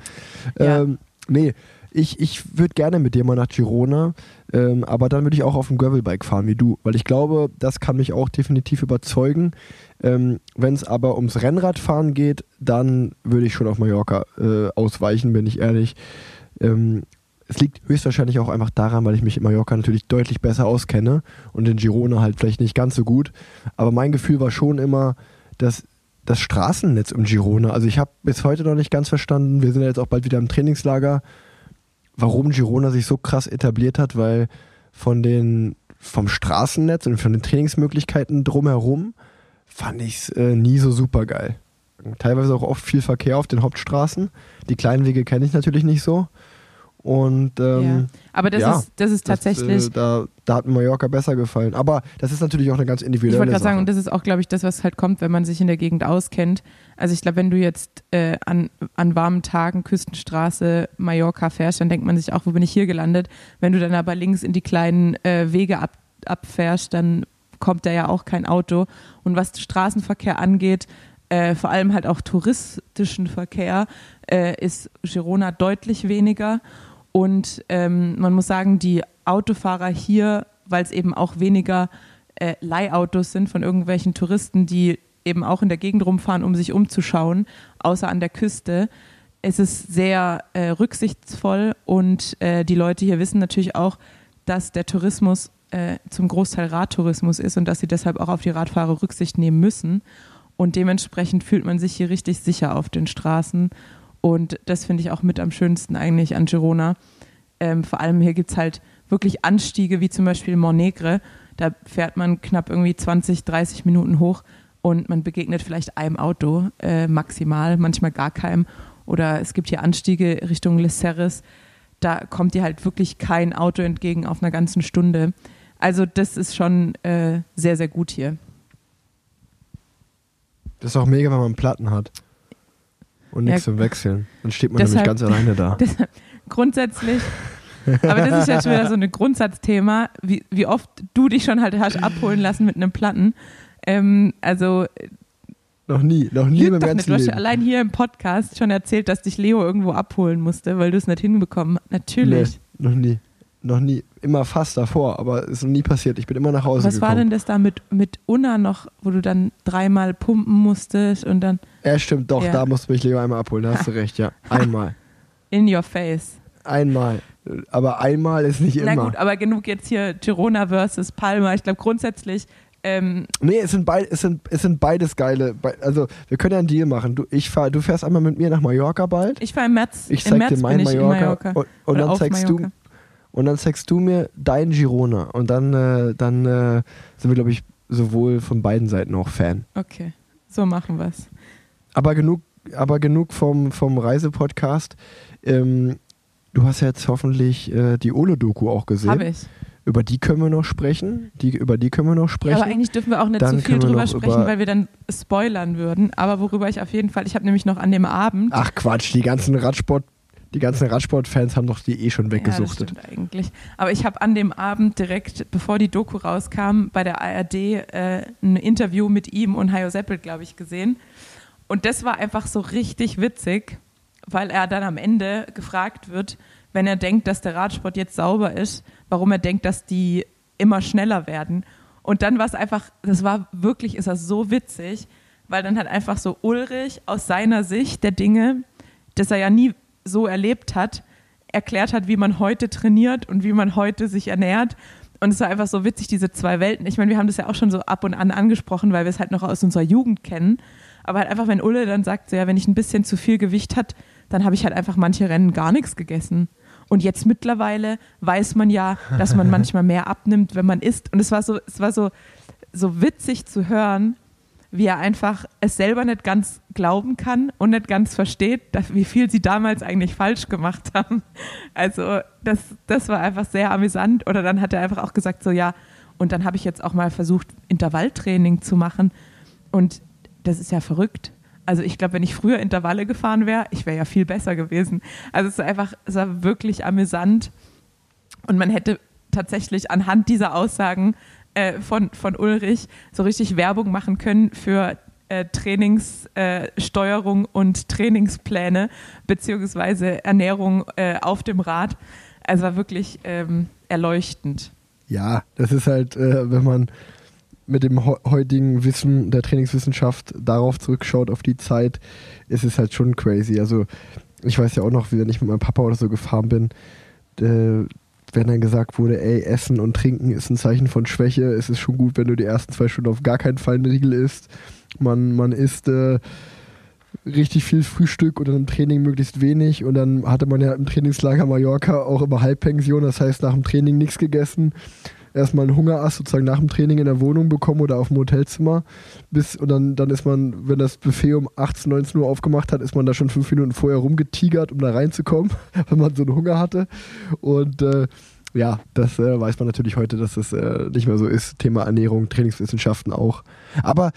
Ja.
Ähm, nee, ich, ich würde gerne mit dir mal nach Girona, ähm, aber dann würde ich auch auf dem Gravelbike fahren wie du, weil ich glaube, das kann mich auch definitiv überzeugen. Ähm, Wenn es aber ums Rennradfahren geht, dann würde ich schon auf Mallorca äh, ausweichen, bin ich ehrlich. Ähm, es liegt höchstwahrscheinlich auch einfach daran, weil ich mich in Mallorca natürlich deutlich besser auskenne und in Girona halt vielleicht nicht ganz so gut. Aber mein Gefühl war schon immer, dass das Straßennetz um Girona, also ich habe bis heute noch nicht ganz verstanden, wir sind ja jetzt auch bald wieder im Trainingslager, warum Girona sich so krass etabliert hat, weil von den, vom Straßennetz und von den Trainingsmöglichkeiten drumherum fand ich es äh, nie so super geil. Teilweise auch oft viel Verkehr auf den Hauptstraßen. Die kleinen Wege kenne ich natürlich nicht so. Und ähm,
ja. Aber das,
ja,
ist, das ist tatsächlich,
das, äh, da, da hat Mallorca besser gefallen. Aber das ist natürlich auch eine ganz individuelle
ich wollte gerade sagen, und das ist auch, glaube ich, das, was halt kommt, wenn man sich in der Gegend auskennt. Also ich glaube, wenn du jetzt äh, an, an warmen Tagen Küstenstraße Mallorca fährst, dann denkt man sich auch, wo bin ich hier gelandet? Wenn du dann aber links in die kleinen äh, Wege ab, abfährst, dann kommt da ja auch kein Auto. Und was Straßenverkehr angeht, äh, vor allem halt auch touristischen Verkehr, äh, ist Girona deutlich weniger. Und ähm, man muss sagen, die Autofahrer hier, weil es eben auch weniger äh, Leihautos sind von irgendwelchen Touristen, die eben auch in der Gegend rumfahren, um sich umzuschauen, außer an der Küste. Es ist sehr äh, rücksichtsvoll und äh, die Leute hier wissen natürlich auch, dass der Tourismus äh, zum Großteil Radtourismus ist und dass sie deshalb auch auf die Radfahrer Rücksicht nehmen müssen. Und dementsprechend fühlt man sich hier richtig sicher auf den Straßen. Und das finde ich auch mit am schönsten eigentlich an Girona. Ähm, vor allem hier gibt es halt wirklich Anstiege, wie zum Beispiel Montnegre. Da fährt man knapp irgendwie 20, 30 Minuten hoch und man begegnet vielleicht einem Auto äh, maximal, manchmal gar keinem. Oder es gibt hier Anstiege Richtung Les Serres. Da kommt dir halt wirklich kein Auto entgegen auf einer ganzen Stunde. Also das ist schon äh, sehr, sehr gut hier.
Das ist auch mega, wenn man Platten hat. Und nichts
Ja.
zum Wechseln. Dann steht man
Deshalb-
nämlich ganz alleine da.
Das, grundsätzlich, aber das ist jetzt schon wieder so ein Grundsatzthema, wie, wie oft du dich schon halt hast abholen lassen mit einem Platten. Ähm, also
Noch nie, noch nie im
doch nicht.
ganzen
Du hast
Leben.
allein hier im Podcast schon erzählt, dass dich Leo irgendwo abholen musste, weil du es nicht hinbekommen hast. Natürlich.
Nee, noch nie. Noch nie. Immer fast davor, aber ist noch nie passiert. Ich bin immer nach Hause
Was
gekommen.
war denn das da mit, mit Unna noch, wo du dann dreimal pumpen musstest und dann
Ja, stimmt, doch,
Ja.
da musste mich Leo einmal abholen, da hast du recht, ja. Einmal.
in your face?
Einmal. Aber einmal ist nicht
Na
immer.
gut, aber genug jetzt hier Girona versus Palma. Ich glaube grundsätzlich, ähm,
Nee, es sind, beid, es, sind, es sind beides geile. Also, wir können ja einen Deal machen. Du, ich fahr, du fährst einmal mit mir nach Mallorca bald.
ich war im März,
Ich zeig
März
dir mein Mallorca,
in Mallorca.
und, und
Oder
dann zeigst du
Mallorca.
und dann zeigst du mir dein Girona und dann äh, dann äh, sind wir glaube ich sowohl von beiden Seiten auch Fan.
Okay, so machen wir es.
Aber genug aber genug vom vom Reisepodcast. Ähm, du hast ja jetzt hoffentlich äh, die Ole Doku auch gesehen.
Habe ich.
Über die können wir noch sprechen. Die über die können wir noch sprechen.
Aber eigentlich dürfen wir auch nicht
Dann
so viel drüber sprechen, weil wir dann spoilern würden. Aber worüber ich auf jeden Fall, ich habe nämlich noch an dem Abend.
Ach Quatsch, die ganzen Radsport die ganzen Radsportfans haben doch die eh schon weggesuchtet.
Ja, das stimmt eigentlich. Aber ich habe an dem Abend direkt, bevor die Doku rauskam, bei der ARD äh, ein Interview mit ihm und Hajo Seppel, glaube ich, gesehen. Und das war einfach so richtig witzig, weil er dann am Ende gefragt wird, wenn er denkt, dass der Radsport jetzt sauber ist, warum er denkt, dass die immer schneller werden. Und dann war es einfach, das war wirklich, ist das so witzig, weil dann halt einfach so Ulrich aus seiner Sicht der Dinge, das er ja nie so erlebt hat, erklärt hat, wie man heute trainiert und wie man heute sich ernährt. Und es war einfach so witzig, diese zwei Welten. Ich meine, wir haben das ja auch schon so ab und an angesprochen, weil wir es halt noch aus unserer Jugend kennen. Aber halt einfach, wenn Ulle dann sagt, so, ja, wenn ich ein bisschen zu viel Gewicht hat, dann habe ich halt einfach manche Rennen gar nichts gegessen. Und jetzt mittlerweile weiß man ja, dass man manchmal mehr abnimmt, wenn man isst. Und es war so, es war so, so witzig zu hören, wie er einfach es selber nicht ganz glauben kann und nicht ganz versteht, dass, wie viel sie damals eigentlich falsch gemacht haben. Also das, das war einfach sehr amüsant. Oder dann hat er einfach auch gesagt, so ja, und dann habe ich jetzt auch mal versucht, Intervalltraining zu machen. Und das ist ja verrückt. Also ich glaube, wenn ich früher Intervalle gefahren wäre, ich wäre ja viel besser gewesen. Also es ist einfach, es war wirklich amüsant. Und man hätte tatsächlich anhand dieser Aussagen äh, von, von Ulrich so richtig Werbung machen können für äh, Trainingssteuerung äh, und Trainingspläne beziehungsweise Ernährung äh, auf dem Rad. Also war wirklich ähm, erleuchtend.
Ja, das ist halt, äh, wenn man mit dem heutigen Wissen der Trainingswissenschaft darauf zurückschaut, auf die Zeit, ist es halt schon crazy. Also ich weiß ja auch noch, wenn ich mit meinem Papa oder so gefahren bin, äh, wenn dann gesagt wurde, ey, Essen und Trinken ist ein Zeichen von Schwäche, es ist schon gut, wenn du die ersten zwei Stunden auf gar keinen Fall einen Riegel isst. Man, man isst äh, richtig viel Frühstück und dann im Training möglichst wenig. Und dann hatte man ja im Trainingslager Mallorca auch immer Halbpension, das heißt nach dem Training nichts gegessen erstmal einen Hungerass sozusagen nach dem Training in der Wohnung bekommen oder auf dem Hotelzimmer. Bis, und dann, dann ist man, wenn das Buffet um 18, 19 Uhr aufgemacht hat, ist man da schon fünf Minuten vorher rumgetigert, um da reinzukommen, wenn man so einen Hunger hatte. Und äh, ja, das äh, weiß man natürlich heute, dass das äh, nicht mehr so ist. Thema Ernährung, Trainingswissenschaften auch. Aber,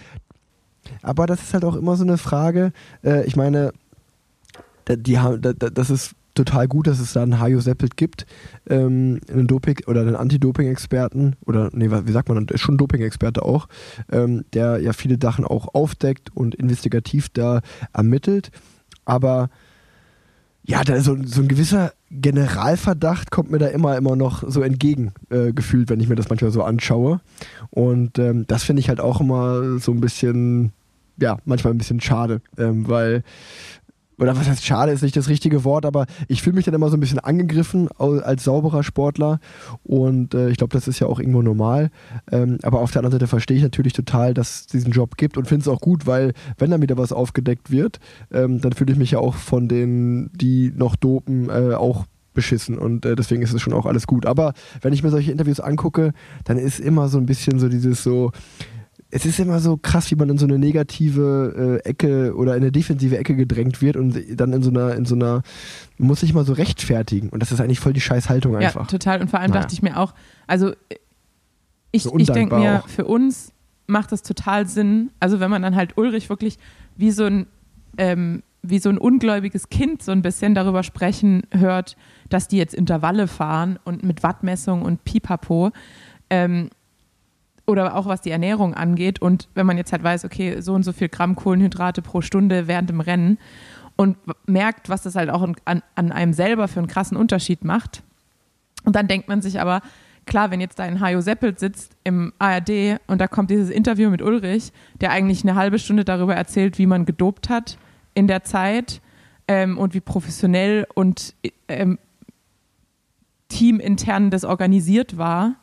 aber das ist halt auch immer so eine Frage. Äh, ich meine, die, die, das ist total gut, dass es da einen Hajo Seppelt gibt, ähm, einen Doping oder einen Anti-Doping-Experten oder nee, wie sagt man, schon Doping-Experte auch, ähm, der ja viele Sachen auch aufdeckt und investigativ da ermittelt. Aber ja, da so, so ein gewisser Generalverdacht kommt mir da immer, immer noch so entgegen äh, wenn ich mir das manchmal so anschaue. Und ähm, das finde ich halt auch immer so ein bisschen, ja, manchmal ein bisschen schade, ähm, weil oder was heißt schade, ist nicht das richtige Wort, aber ich fühle mich dann immer so ein bisschen angegriffen als sauberer Sportler und äh, ich glaube, das ist ja auch irgendwo normal. Ähm, aber auf der anderen Seite verstehe ich natürlich total, dass es diesen Job gibt und finde es auch gut, weil wenn dann wieder was aufgedeckt wird, ähm, dann fühle ich mich ja auch von denen, die noch dopen, äh, auch beschissen und äh, deswegen ist es schon auch alles gut. Aber wenn ich mir solche Interviews angucke, dann ist immer so ein bisschen so dieses so, es ist immer so krass, wie man in so eine negative äh, Ecke oder in eine defensive Ecke gedrängt wird und dann in so einer, in so einer, muss sich mal so rechtfertigen. Und das ist eigentlich voll die Scheißhaltung einfach.
Ja, total. Und vor allem naja. dachte ich mir auch, also ich, so ich denke mir, auch. für uns macht das total Sinn, also wenn man dann halt Ulrich wirklich wie so ein, ähm, wie so ein ungläubiges Kind so ein bisschen darüber sprechen hört, dass die jetzt Intervalle fahren und mit Wattmessung und Pipapo. Ähm, oder auch was die Ernährung angeht. Und wenn man jetzt halt weiß, okay, so und so viel Gramm Kohlenhydrate pro Stunde während dem Rennen und merkt, was das halt auch an, an einem selber für einen krassen Unterschied macht. Und dann denkt man sich aber, klar, wenn jetzt da ein Hajo Seppelt sitzt im ARD und da kommt dieses Interview mit Ulrich, der eigentlich eine halbe Stunde darüber erzählt, wie man gedopt hat in der Zeit ähm, und wie professionell und ähm, teamintern das organisiert war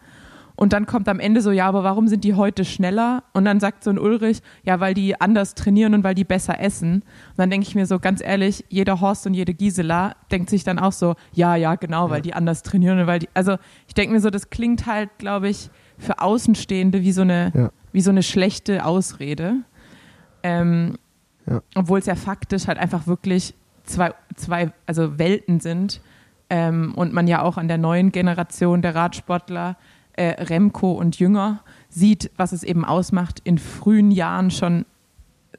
und dann kommt am Ende so, ja, aber warum sind die heute schneller? Und dann sagt so ein Ulrich, ja, weil die anders trainieren und weil die besser essen. Und dann denke ich mir so, ganz ehrlich, jeder Horst und jede Gisela denkt sich dann auch so, ja, ja, genau, ja. weil die anders trainieren und weil die, also ich denke mir so, das klingt halt, glaube ich, für Außenstehende wie so eine, ja. wie so eine schlechte Ausrede. Ähm, ja. Obwohl es ja faktisch halt einfach wirklich zwei, zwei also Welten sind. Ähm, und man ja auch an der neuen Generation der Radsportler äh, Remco und Jünger sieht, was es eben ausmacht, in frühen Jahren schon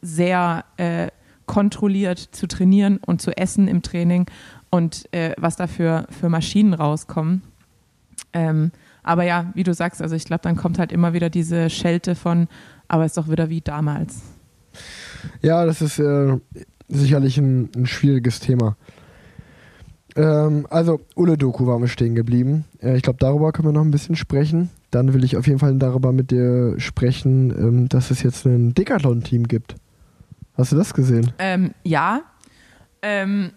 sehr äh, kontrolliert zu trainieren und zu essen im Training und äh, was da für, für Maschinen rauskommen. Ähm, aber ja, wie du sagst, also ich glaube, dann kommt halt immer wieder diese Schelte von, aber es ist doch wieder wie damals.
Ja, das ist äh, sicherlich ein, ein schwieriges Thema. Ähm, also, Ulle Doku waren wir stehen geblieben. Äh, ich glaube, darüber können wir noch ein bisschen sprechen. Dann will ich auf jeden Fall darüber mit dir sprechen, ähm, dass es jetzt ein Decathlon-Team gibt. Hast du das gesehen?
Ähm, ja. Ähm,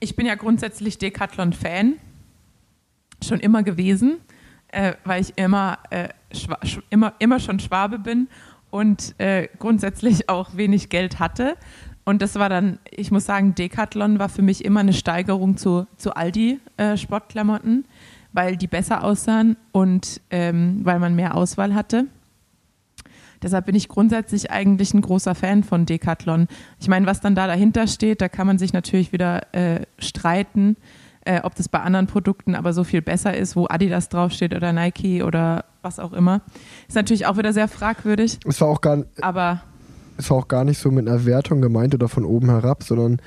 ich bin ja grundsätzlich Decathlon-Fan. Schon immer gewesen, äh, weil ich immer, äh, immer, immer schon Schwabe bin und äh, grundsätzlich auch wenig Geld hatte. Und das war dann, ich muss sagen, Decathlon war für mich immer eine Steigerung zu, zu Aldi äh, Sportklamotten, weil die besser aussahen und ähm, weil man mehr Auswahl hatte. Deshalb bin ich grundsätzlich eigentlich ein großer Fan von Decathlon. Ich meine, was dann da dahinter steht, da kann man sich natürlich wieder äh, streiten, äh, ob das bei anderen Produkten aber so viel besser ist, wo Adidas draufsteht oder Nike oder was auch immer. Ist natürlich auch wieder sehr fragwürdig.
Es war auch gar,
aber
war auch gar nicht so mit einer Wertung gemeint oder von oben herab, sondern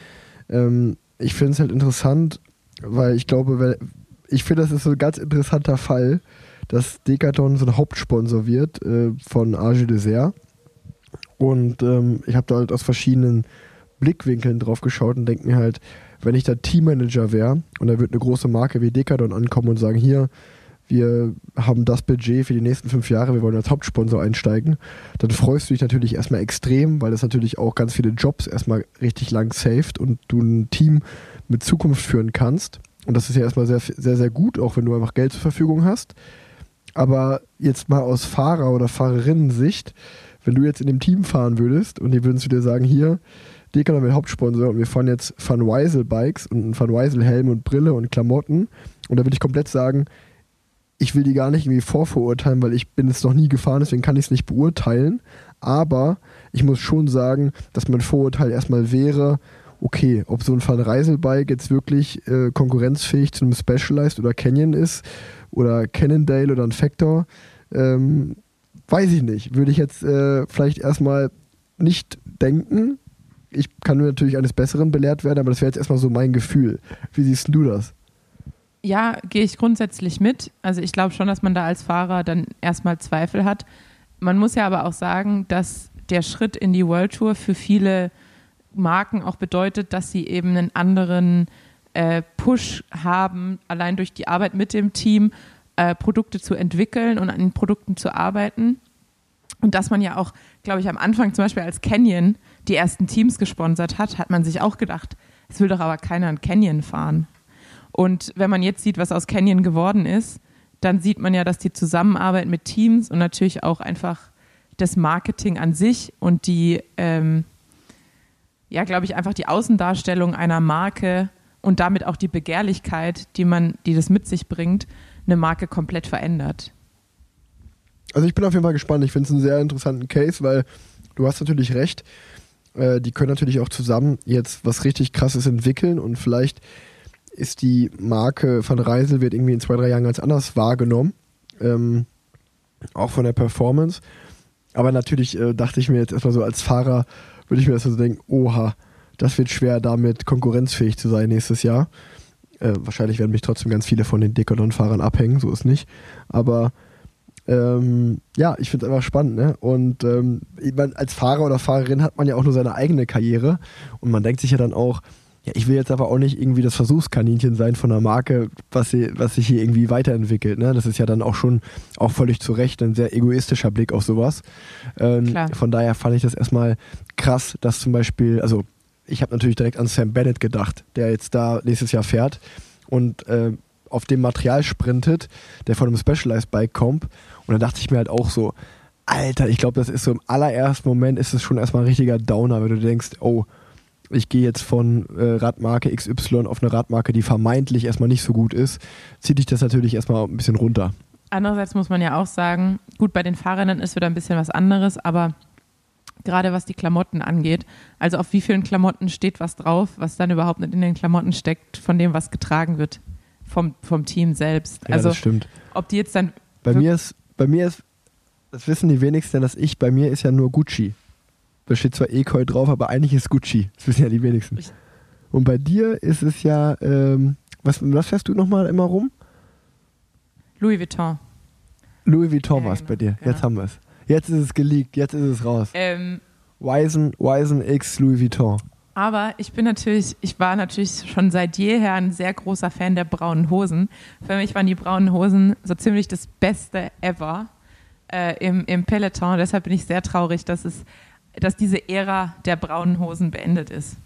ähm, ich finde es halt interessant, weil ich glaube, ich finde, das ist so ein ganz interessanter Fall, dass Decathlon so ein Hauptsponsor wird äh, von Age Dessert. Und ähm, ich habe da halt aus verschiedenen Blickwinkeln drauf geschaut und denke mir halt, wenn ich da Teammanager wäre und da wird eine große Marke wie Decathlon ankommen und sagen, hier, wir haben das Budget für die nächsten fünf Jahre, wir wollen als Hauptsponsor einsteigen, dann freust du dich natürlich erstmal extrem, weil das natürlich auch ganz viele Jobs erstmal richtig lang saved und du ein Team mit Zukunft führen kannst. Und das ist ja erstmal sehr, sehr, sehr gut, auch wenn du einfach Geld zur Verfügung hast. Aber jetzt mal aus Fahrer- oder Fahrerinnen-Sicht, wenn du jetzt in dem Team fahren würdest und die würden zu dir sagen, hier, Decathlon wird Hauptsponsor und wir fahren jetzt Van Weisel Bikes und einen Van Weisel Helm und Brille und Klamotten und da würde ich komplett sagen, ich will die gar nicht irgendwie vorverurteilen, weil ich bin es noch nie gefahren, deswegen kann ich es nicht beurteilen, aber ich muss schon sagen, dass mein Vorurteil erstmal wäre, okay, ob so ein Van Reisel Bike jetzt wirklich äh, konkurrenzfähig zu einem Specialized oder Canyon ist oder Cannondale oder ein Factor, ähm, weiß ich nicht. Würde ich jetzt äh, vielleicht erstmal nicht denken, ich kann natürlich eines Besseren belehrt werden, aber das wäre jetzt erstmal so mein Gefühl. Wie siehst du das?
Ja, gehe ich grundsätzlich mit. Also ich glaube schon, dass man da als Fahrer dann erstmal Zweifel hat. Man muss ja aber auch sagen, dass der Schritt in die World Tour für viele Marken auch bedeutet, dass sie eben einen anderen äh, Push haben, allein durch die Arbeit mit dem Team äh, Produkte zu entwickeln und an den Produkten zu arbeiten. Und dass man ja auch, glaube ich, am Anfang zum Beispiel als Canyon die ersten Teams gesponsert hat, hat man sich auch gedacht, es will doch aber keiner ein Canyon fahren. Und wenn man jetzt sieht, was aus Canyon geworden ist, dann sieht man ja, dass die Zusammenarbeit mit Teams und natürlich auch einfach das Marketing an sich und die, ähm, ja, glaube ich, einfach die Außendarstellung einer Marke und damit auch die Begehrlichkeit, die man, die das mit sich bringt, eine Marke komplett verändert.
Also ich bin auf jeden Fall gespannt. Ich finde es einen sehr interessanten Case, weil du hast natürlich recht. Äh, die können natürlich auch zusammen jetzt was richtig Krasses entwickeln und vielleicht ist die Marke von Reisel wird irgendwie in zwei, drei Jahren ganz anders wahrgenommen. Ähm, auch von der Performance. Aber natürlich äh, dachte ich mir jetzt erstmal so als Fahrer, würde ich mir erstmal so denken, oha, das wird schwer, damit konkurrenzfähig zu sein nächstes Jahr. Äh, wahrscheinlich werden mich trotzdem ganz viele von den Decathlon-Fahrern abhängen, so ist nicht. Aber ähm, ja, ich finde es einfach spannend. Ne? Und ähm, als Fahrer oder Fahrerin hat man ja auch nur seine eigene Karriere. Und man denkt sich ja dann auch, ja, ich will jetzt aber auch nicht irgendwie das Versuchskaninchen sein von einer Marke, was, sie, was sich hier irgendwie weiterentwickelt. Ne? Das ist ja dann auch schon auch völlig zu Recht ein sehr egoistischer Blick auf sowas. Ähm, von daher fand ich das erstmal krass, dass zum Beispiel, also ich habe natürlich direkt an Sam Bennett gedacht, der jetzt da nächstes Jahr fährt und äh, auf dem Material sprintet, der von einem Specialized Bike kommt. Und da dachte ich mir halt auch so, Alter, ich glaube, das ist so im allerersten Moment ist es schon erstmal ein richtiger Downer, wenn du denkst, oh, ich gehe jetzt von äh, Radmarke XY auf eine Radmarke, die vermeintlich erstmal nicht so gut ist, zieht dich das natürlich erstmal ein bisschen runter.
Andererseits muss man ja auch sagen, gut, bei den Fahrern ist wieder ein bisschen was anderes, aber gerade was die Klamotten angeht, also auf wie vielen Klamotten steht was drauf, was dann überhaupt nicht in den Klamotten steckt, von dem, was getragen wird vom, vom Team selbst.
Ja,
also,
das stimmt.
Ob die jetzt dann.
Bei mir ist, bei mir ist, das wissen die wenigsten, dass ich, bei mir ist ja nur Gucci. Da steht zwar Ekoi drauf, aber eigentlich ist Gucci. Das wissen ja die wenigsten. Und bei dir ist es ja, ähm, was, was fährst du nochmal immer rum?
Louis Vuitton.
Louis Vuitton
Ja,
war es
genau,
bei dir.
genau.
Jetzt haben wir es. Jetzt ist es geleakt, jetzt ist es raus.
Ähm,
Wisen, Wisen X Louis Vuitton.
aber ich bin natürlich, ich war natürlich schon seit jeher ein sehr großer Fan der braunen Hosen. Für mich waren die braunen Hosen so ziemlich das Beste ever äh, im, im Peloton. Deshalb bin ich sehr traurig, dass es, dass diese Ära der braunen Hosen beendet ist.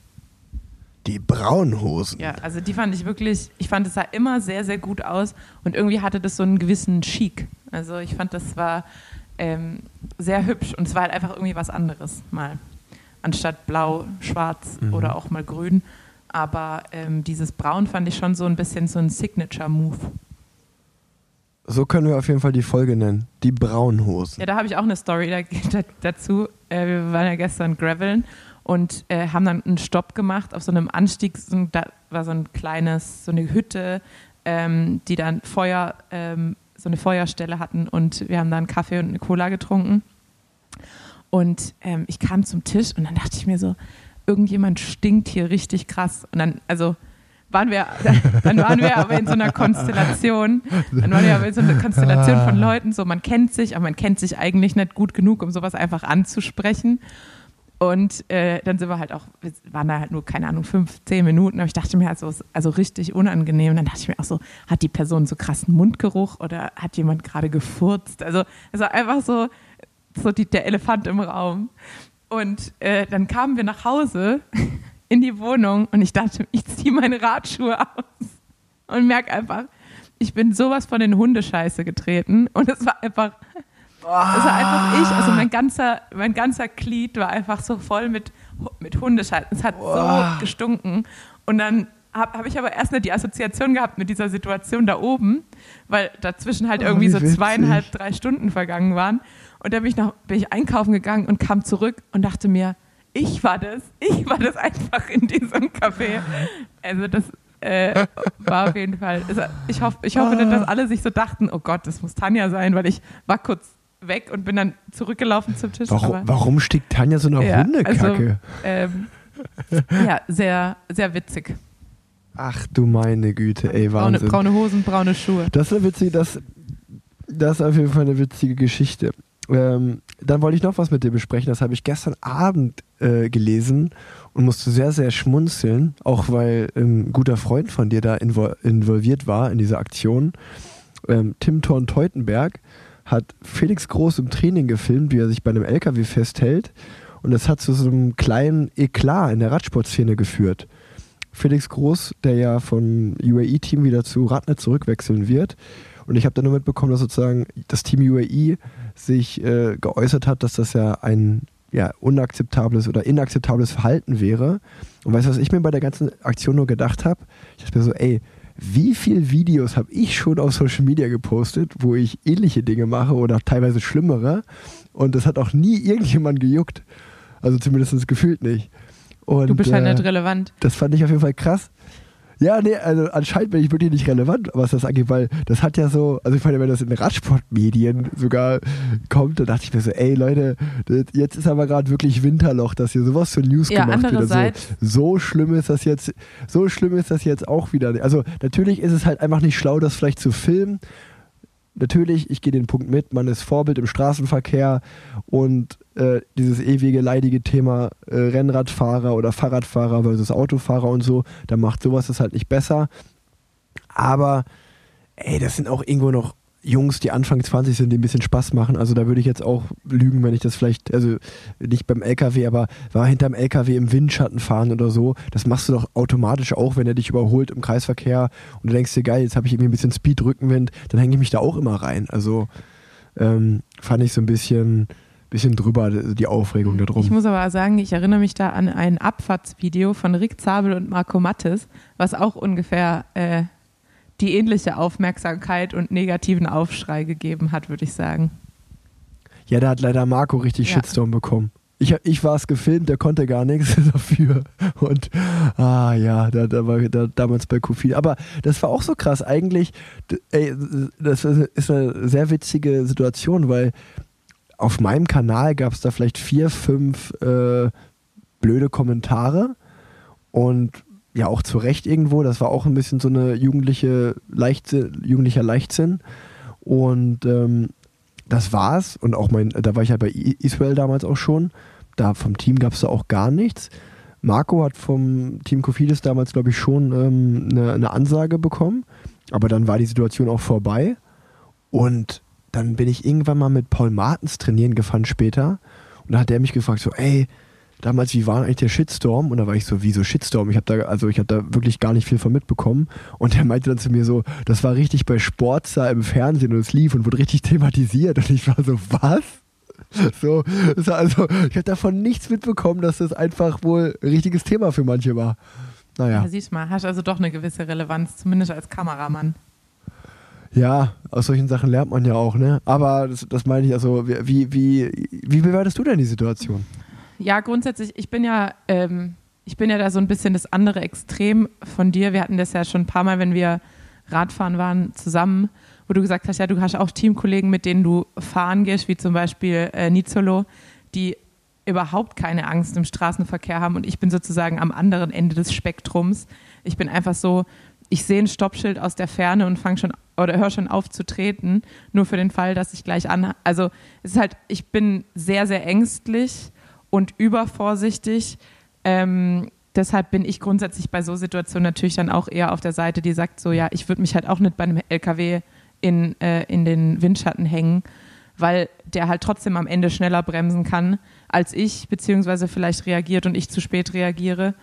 Die braunen Hosen.
Ja, also die fand ich wirklich, ich fand es sah immer sehr, sehr gut aus und irgendwie hatte das so einen gewissen Chic. Also ich fand, das war ähm, sehr hübsch und es war halt einfach irgendwie was anderes mal. Anstatt blau, schwarz
Mhm.
oder auch mal grün. Aber ähm, dieses Braun fand ich schon so ein bisschen so ein Signature-Move.
So können wir auf jeden Fall die Folge nennen. Die Braunhosen.
Ja, da habe ich auch eine Story da, da, dazu. Äh, wir waren ja gestern graveln und äh, haben dann einen Stopp gemacht auf so einem Anstieg. So da war so ein kleines, so eine Hütte, ähm, die dann Feuer, ähm, so eine Feuerstelle hatten und wir haben dann Kaffee und eine Cola getrunken. Und ähm, ich kam zum Tisch und dann dachte ich mir so, irgendjemand stinkt hier richtig krass. Und dann, also waren wir, dann waren wir aber in so einer Konstellation, dann waren wir aber in so einer Konstellation von Leuten, so man kennt sich, aber man kennt sich eigentlich nicht gut genug, um sowas einfach anzusprechen. Und äh, dann sind wir halt auch, wir waren da halt nur, keine Ahnung, fünf, zehn Minuten, aber ich dachte mir halt so, also richtig unangenehm. Und dann dachte ich mir auch so, hat die Person so krassen Mundgeruch oder hat jemand gerade gefurzt? Also war einfach so, so die, der Elefant im Raum. Und äh, dann kamen wir nach Hause in die Wohnung und ich dachte, ich ziehe meine Radschuhe aus und merke einfach, ich bin sowas von den Hundescheiße getreten und es war einfach, es war einfach ich, also mein ganzer, mein ganzer Glied war einfach so voll mit, mit Hundescheiße. Es hat so gestunken und dann habe hab ich aber erst nicht die Assoziation gehabt mit dieser Situation da oben, weil dazwischen halt
Oh,
irgendwie
wie
so zweieinhalb, drei Stunden vergangen waren. Und dann bin ich, noch, bin ich einkaufen gegangen und kam zurück und dachte mir, ich war das, ich war das einfach in diesem Café. Also das äh, war auf jeden Fall, es- ich, hoff, ich hoffe, nicht, dass alle sich so dachten, oh Gott, das muss Tanja sein, weil ich war kurz weg und bin dann zurückgelaufen zum Tisch.
Warum, warum stickt Tanja so nach
Ja,
Hundekacke?
also- ähm, ja, sehr, sehr witzig.
Ach du meine Güte, ey,
Braune,
Wahnsinn.
braune Hosen, braune Schuhe.
Das ist witzig, das, das ist auf jeden Fall eine witzige Geschichte. Ähm, dann wollte ich noch was mit dir besprechen. Das habe ich gestern Abend äh, gelesen und musste sehr, sehr schmunzeln, auch weil ähm, ein guter Freund von dir da invol involviert war in dieser Aktion. Ähm, Tim Thorn Teutenberg hat Felix Groß im Training gefilmt, wie er sich bei einem LKW festhält. Und das hat zu so einem kleinen Eklat in der Radsportszene geführt. Felix Groß, der ja vom UAE-Team wieder zu Radnet zurückwechseln wird. Und ich habe dann nur mitbekommen, dass sozusagen das Team UAE sich äh, geäußert hat, dass das ja ein ja, unakzeptables oder inakzeptables Verhalten wäre. Und weißt du, was ich mir bei der ganzen Aktion nur gedacht habe? Ich dachte mir so, ey, wie viele Videos habe ich schon auf Social Media gepostet, wo ich ähnliche Dinge mache oder teilweise schlimmere? Und das hat auch nie irgendjemand gejuckt. Also zumindest gefühlt nicht. Und,
Du bist halt
äh,
nicht relevant.
das fand ich auf jeden Fall krass. Ja, nee, also anscheinend bin ich wirklich nicht relevant, was das angeht, weil das hat ja so, also ich meine, wenn das in Radsportmedien sogar kommt, dann dachte ich mir so, ey Leute, das, jetzt ist aber gerade wirklich Winterloch, dass hier sowas für News
Ja,
gemacht wird. Also, so schlimm ist das jetzt, so schlimm ist das jetzt auch wieder. Also natürlich ist es halt einfach nicht schlau, das vielleicht zu filmen. Natürlich, ich gehe den Punkt mit, man ist Vorbild im Straßenverkehr und äh, dieses ewige leidige Thema äh, Rennradfahrer oder Fahrradfahrer versus Autofahrer und so, da macht sowas es halt nicht besser. Aber ey, das sind auch irgendwo noch Jungs, die Anfang 20 sind, die ein bisschen Spaß machen. Also da würde ich jetzt auch lügen, wenn ich das vielleicht, also nicht beim LKW, aber war hinterm LKW im Windschatten fahren oder so. Das machst du doch automatisch auch, wenn er dich überholt im Kreisverkehr und du denkst dir, geil, jetzt habe ich irgendwie ein bisschen Speed, Rückenwind, dann hänge ich mich da auch immer rein. Also ähm, fand ich so ein bisschen, bisschen drüber, die Aufregung da
Ich
drum.
muss aber sagen, ich erinnere mich da an ein Abfahrtsvideo von Rick Zabel und Marco Mattes, was auch ungefähr äh, die ähnliche Aufmerksamkeit und negativen Aufschrei gegeben hat, würde ich sagen.
Ja, da hat leider Marco richtig
Ja.
Shitstorm bekommen. Ich, ich war es gefilmt, der konnte gar nichts dafür. Und ah ja, da, da war da, damals bei Kofi. Aber das war auch so krass. Eigentlich, ey, das ist eine sehr witzige Situation, weil auf meinem Kanal gab es da vielleicht vier, fünf äh, blöde Kommentare und ja auch zu Recht irgendwo. Das war auch ein bisschen so eine jugendliche Leichtsinn, jugendlicher Leichtsinn. Und ähm, das war's. Und auch mein, da war ich ja bei Israel damals auch schon. Da vom Team gab es da auch gar nichts. Marco hat vom Team Kofidis damals, glaube ich, schon ähm, eine, eine Ansage bekommen. Aber dann war die Situation auch vorbei. Und dann bin ich irgendwann mal mit Paul Martens trainieren gefahren später. Und da hat er mich gefragt, so, ey, damals, wie war eigentlich der Shitstorm? Und da war ich so, wie so Shitstorm? Ich habe da, also ich habe da wirklich gar nicht viel von mitbekommen. Und der meinte dann zu mir so, das war richtig bei Sportster im Fernsehen und es lief und wurde richtig thematisiert. Und ich war so, was? So, also ich habe davon nichts mitbekommen, dass das einfach wohl ein richtiges Thema für manche war. Naja.
Ja, siehst mal, hast also doch eine gewisse Relevanz, zumindest als Kameramann.
Ja, aus solchen Sachen lernt man ja auch, ne? Aber das, das meine ich, also wie, wie, wie bewertest du denn die Situation?
Ja, grundsätzlich, ich bin ja, ähm, ich bin ja da so ein bisschen das andere Extrem von dir. Wir hatten das ja schon ein paar Mal, wenn wir Radfahren waren, zusammen, wo du gesagt hast, ja, du hast auch Teamkollegen, mit denen du fahren gehst, wie zum Beispiel äh, Nizolo, die überhaupt keine Angst im Straßenverkehr haben und ich bin sozusagen am anderen Ende des Spektrums. Ich bin einfach so, ich sehe ein Stoppschild aus der Ferne und fange schon oder höre schon auf zu treten, nur für den Fall, dass ich gleich an. Also es ist halt, ich bin sehr, sehr ängstlich und übervorsichtig. Ähm, deshalb bin ich grundsätzlich bei so Situationen natürlich dann auch eher auf der Seite, die sagt so, ja, ich würde mich halt auch nicht bei einem LKW in, äh, in den Windschatten hängen, weil der halt trotzdem am Ende schneller bremsen kann als ich, beziehungsweise vielleicht reagiert und ich zu spät reagiere.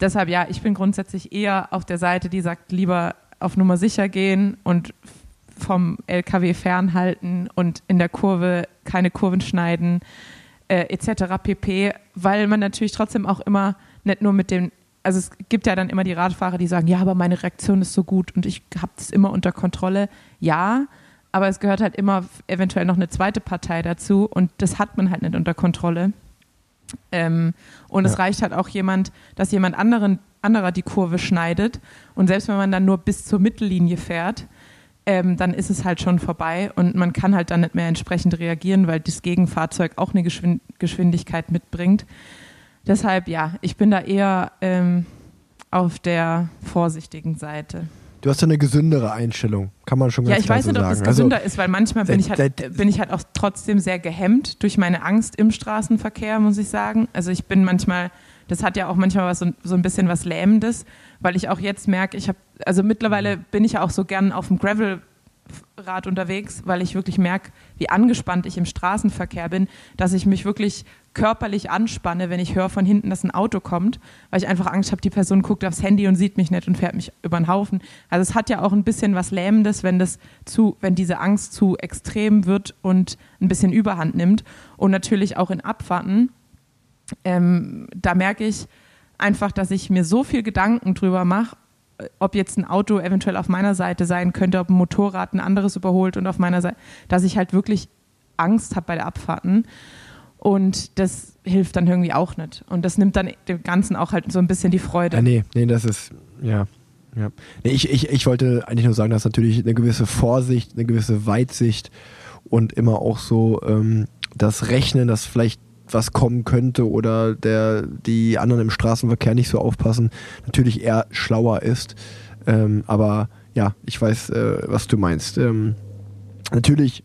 Deshalb ja, ich bin grundsätzlich eher auf der Seite, die sagt, lieber auf Nummer sicher gehen und vom LKW fernhalten und in der Kurve keine Kurven schneiden, äh, etc. pp. Weil man natürlich trotzdem auch immer nicht nur mit dem, also es gibt ja dann immer die Radfahrer, die sagen, ja, aber meine Reaktion ist so gut und ich habe das immer unter Kontrolle. Ja, aber es gehört halt immer eventuell noch eine zweite Partei dazu und das hat man halt nicht unter Kontrolle. Ähm, und ja. es reicht halt auch jemand, dass jemand anderen, anderer die Kurve schneidet und selbst wenn man dann nur bis zur Mittellinie fährt, ähm, dann ist es halt schon vorbei und man kann halt dann nicht mehr entsprechend reagieren, weil das Gegenfahrzeug auch eine Geschwind Geschwindigkeit mitbringt. Deshalb ja, ich bin da eher ähm, auf der vorsichtigen Seite.
Du hast ja eine gesündere Einstellung, kann man schon ganz
Ja, ich weiß
nicht,
ob
es
gesünder also, ist, weil manchmal bin ich, halt, bin ich halt auch trotzdem sehr gehemmt durch meine Angst im Straßenverkehr, muss ich sagen. Also ich bin manchmal, das hat ja auch manchmal was, so, ein bisschen was Lähmendes, weil ich auch jetzt merke, ich habe, also mittlerweile bin ich ja auch so gern auf dem Gravel Rad unterwegs, weil ich wirklich merke, wie angespannt ich im Straßenverkehr bin, dass ich mich wirklich körperlich anspanne, wenn ich höre von hinten, dass ein Auto kommt, weil ich einfach Angst habe, die Person guckt aufs Handy und sieht mich nicht und fährt mich über den Haufen. Also es hat ja auch ein bisschen was Lähmendes, wenn das zu, wenn diese Angst zu extrem wird und ein bisschen Überhand nimmt. Und natürlich auch in Abfahrten. Ähm, da merke ich einfach, dass ich mir so viel Gedanken drüber mache, ob jetzt ein Auto eventuell auf meiner Seite sein könnte, ob ein Motorrad ein anderes überholt und auf meiner Seite, dass ich halt wirklich Angst habe bei der Abfahrten. Und das hilft dann irgendwie auch nicht. Und das nimmt dann dem Ganzen auch halt so ein bisschen die Freude.
Ja, nee, nee, das ist, ja. ja. Nee, ich, ich, ich wollte eigentlich nur sagen, dass natürlich eine gewisse Vorsicht, eine gewisse Weitsicht und immer auch so ähm, das Rechnen, dass vielleicht was kommen könnte oder der, die anderen im Straßenverkehr nicht so aufpassen, natürlich eher schlauer ist. Ähm, aber ja, ich weiß, äh, was du meinst. Ähm, natürlich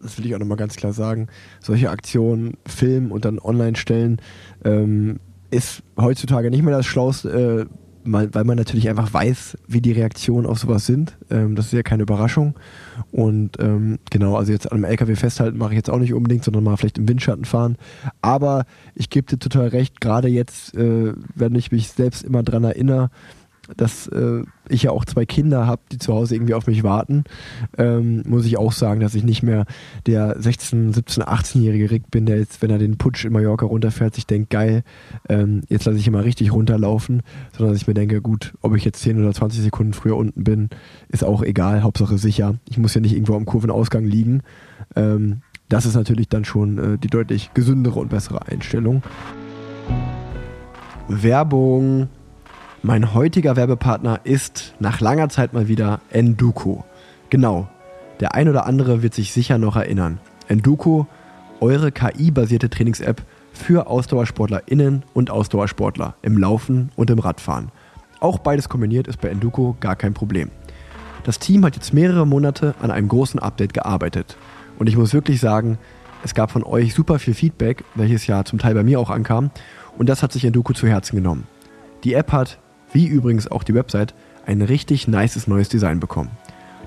das will ich auch nochmal ganz klar sagen, solche Aktionen filmen und dann online stellen, ähm, ist heutzutage nicht mehr das Schlauste, äh, weil man natürlich einfach weiß, wie die Reaktionen auf sowas sind. Ähm, das ist ja keine Überraschung. Und ähm, genau, also jetzt an einem LKW festhalten mache ich jetzt auch nicht unbedingt, sondern mal vielleicht im Windschatten fahren. Aber ich gebe dir total recht, gerade jetzt, äh, wenn ich mich selbst immer dran erinnere, dass äh, ich ja auch zwei Kinder habe, die zu Hause irgendwie auf mich warten, ähm, muss ich auch sagen, dass ich nicht mehr der 16, 17, 18-jährige Rick bin, der jetzt, wenn er den Putsch in Mallorca runterfährt, sich denkt, geil, ähm, jetzt lasse ich mal richtig runterlaufen, sondern dass ich mir denke, gut, ob ich jetzt 10 oder 20 Sekunden früher unten bin, ist auch egal, Hauptsache sicher. Ich muss ja nicht irgendwo am Kurvenausgang liegen. Ähm, das ist natürlich dann schon äh, die deutlich gesündere und bessere Einstellung. Werbung. Mein heutiger Werbepartner ist nach langer Zeit mal wieder Enduko. Genau, der ein oder andere wird sich sicher noch erinnern. Enduko, eure KI-basierte Trainings-App für AusdauersportlerInnen und Ausdauersportler im Laufen und im Radfahren. Auch beides kombiniert ist bei Enduko gar kein Problem. Das Team hat jetzt mehrere Monate an einem großen Update gearbeitet. Und ich muss wirklich sagen, es gab von euch super viel Feedback, welches ja zum Teil bei mir auch ankam. Und das hat sich Enduko zu Herzen genommen. Die App hat wie übrigens auch die Website, ein richtig nices neues Design bekommen.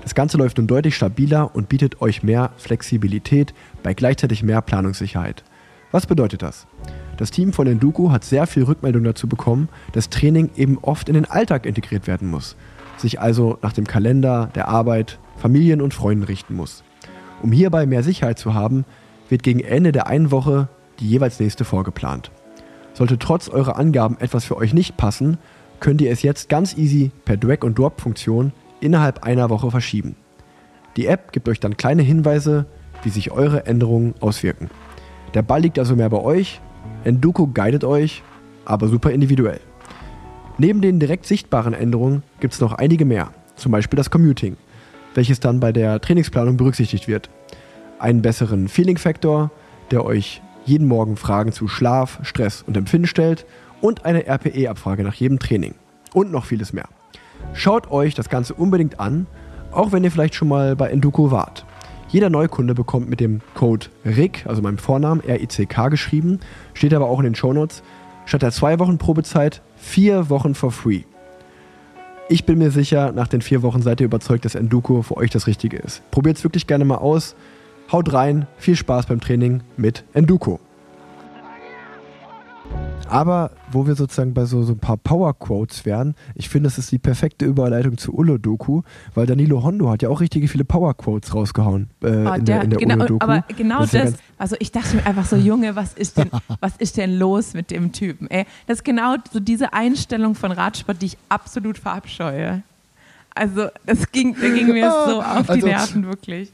Das Ganze läuft nun deutlich stabiler und bietet euch mehr Flexibilität bei gleichzeitig mehr Planungssicherheit. Was bedeutet das? Das Team von Enduko hat sehr viel Rückmeldung dazu bekommen, dass Training eben oft in den Alltag integriert werden muss, sich also nach dem Kalender, der Arbeit, Familien und Freunden richten muss. Um hierbei mehr Sicherheit zu haben, wird gegen Ende der einen Woche die jeweils nächste vorgeplant. Sollte trotz eurer Angaben etwas für euch nicht passen, könnt ihr es jetzt ganz easy per Drag-and-Drop-Funktion innerhalb einer Woche verschieben. Die App gibt euch dann kleine Hinweise, wie sich eure Änderungen auswirken. Der Ball liegt also mehr bei euch, Enduko guidet euch, aber super individuell. Neben den direkt sichtbaren Änderungen gibt es noch einige mehr, zum Beispiel das Commuting, welches dann bei der Trainingsplanung berücksichtigt wird. Einen besseren Feeling-Faktor, der euch jeden Morgen Fragen zu Schlaf, Stress und Empfinden stellt und eine RPE-Abfrage nach jedem Training. Und noch vieles mehr. Schaut euch das Ganze unbedingt an, auch wenn ihr vielleicht schon mal bei Enduko wart. Jeder Neukunde bekommt mit dem Code RICK, also meinem Vornamen, R-I-C-K geschrieben, steht aber auch in den Shownotes, statt der zwei Wochen Probezeit vier Wochen for free. Ich bin mir sicher, nach den vier Wochen seid ihr überzeugt, dass Enduko für euch das Richtige ist. Probiert es wirklich gerne mal aus. Haut rein, viel Spaß beim Training mit Enduko. Aber wo wir sozusagen bei so, so ein paar Power-Quotes wären, ich finde, das ist die perfekte Überleitung zu Ulo-Doku, weil Danilo Hondo hat ja auch richtig viele Power-Quotes rausgehauen äh,
Oh,
in,
der,
in der
genau,
Ulo-Doku.
aber genau
Das
das, also ich dachte mir einfach so, Junge, was ist denn, was ist denn los mit dem Typen? Ey, das ist genau so diese Einstellung von Radsport, die ich absolut verabscheue. Also das ging, der ging mir so auf die
Also-
Nerven, wirklich.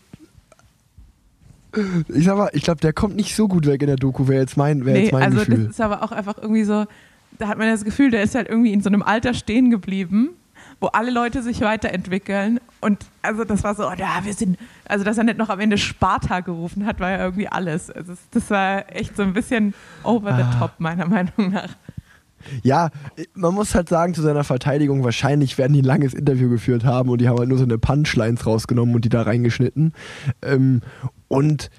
Ich sag mal, ich glaube, der kommt nicht so gut weg in der Doku, wäre jetzt mein, wär
Nee,
jetzt mein
also
Gefühl.
das ist aber auch einfach irgendwie so, da hat man das Gefühl, der ist halt irgendwie in so einem Alter stehen geblieben, wo alle Leute sich weiterentwickeln. Und also das war so, ja, wir sind, also dass er nicht noch am Ende Sparta gerufen hat, war ja irgendwie alles. Also das- war echt so ein bisschen over the
Ah.
top, meiner Meinung nach.
Ja, man muss halt sagen, zu seiner Verteidigung, wahrscheinlich werden die ein langes Interview geführt haben und die haben halt nur so eine Punchlines rausgenommen und die da reingeschnitten. Ähm, und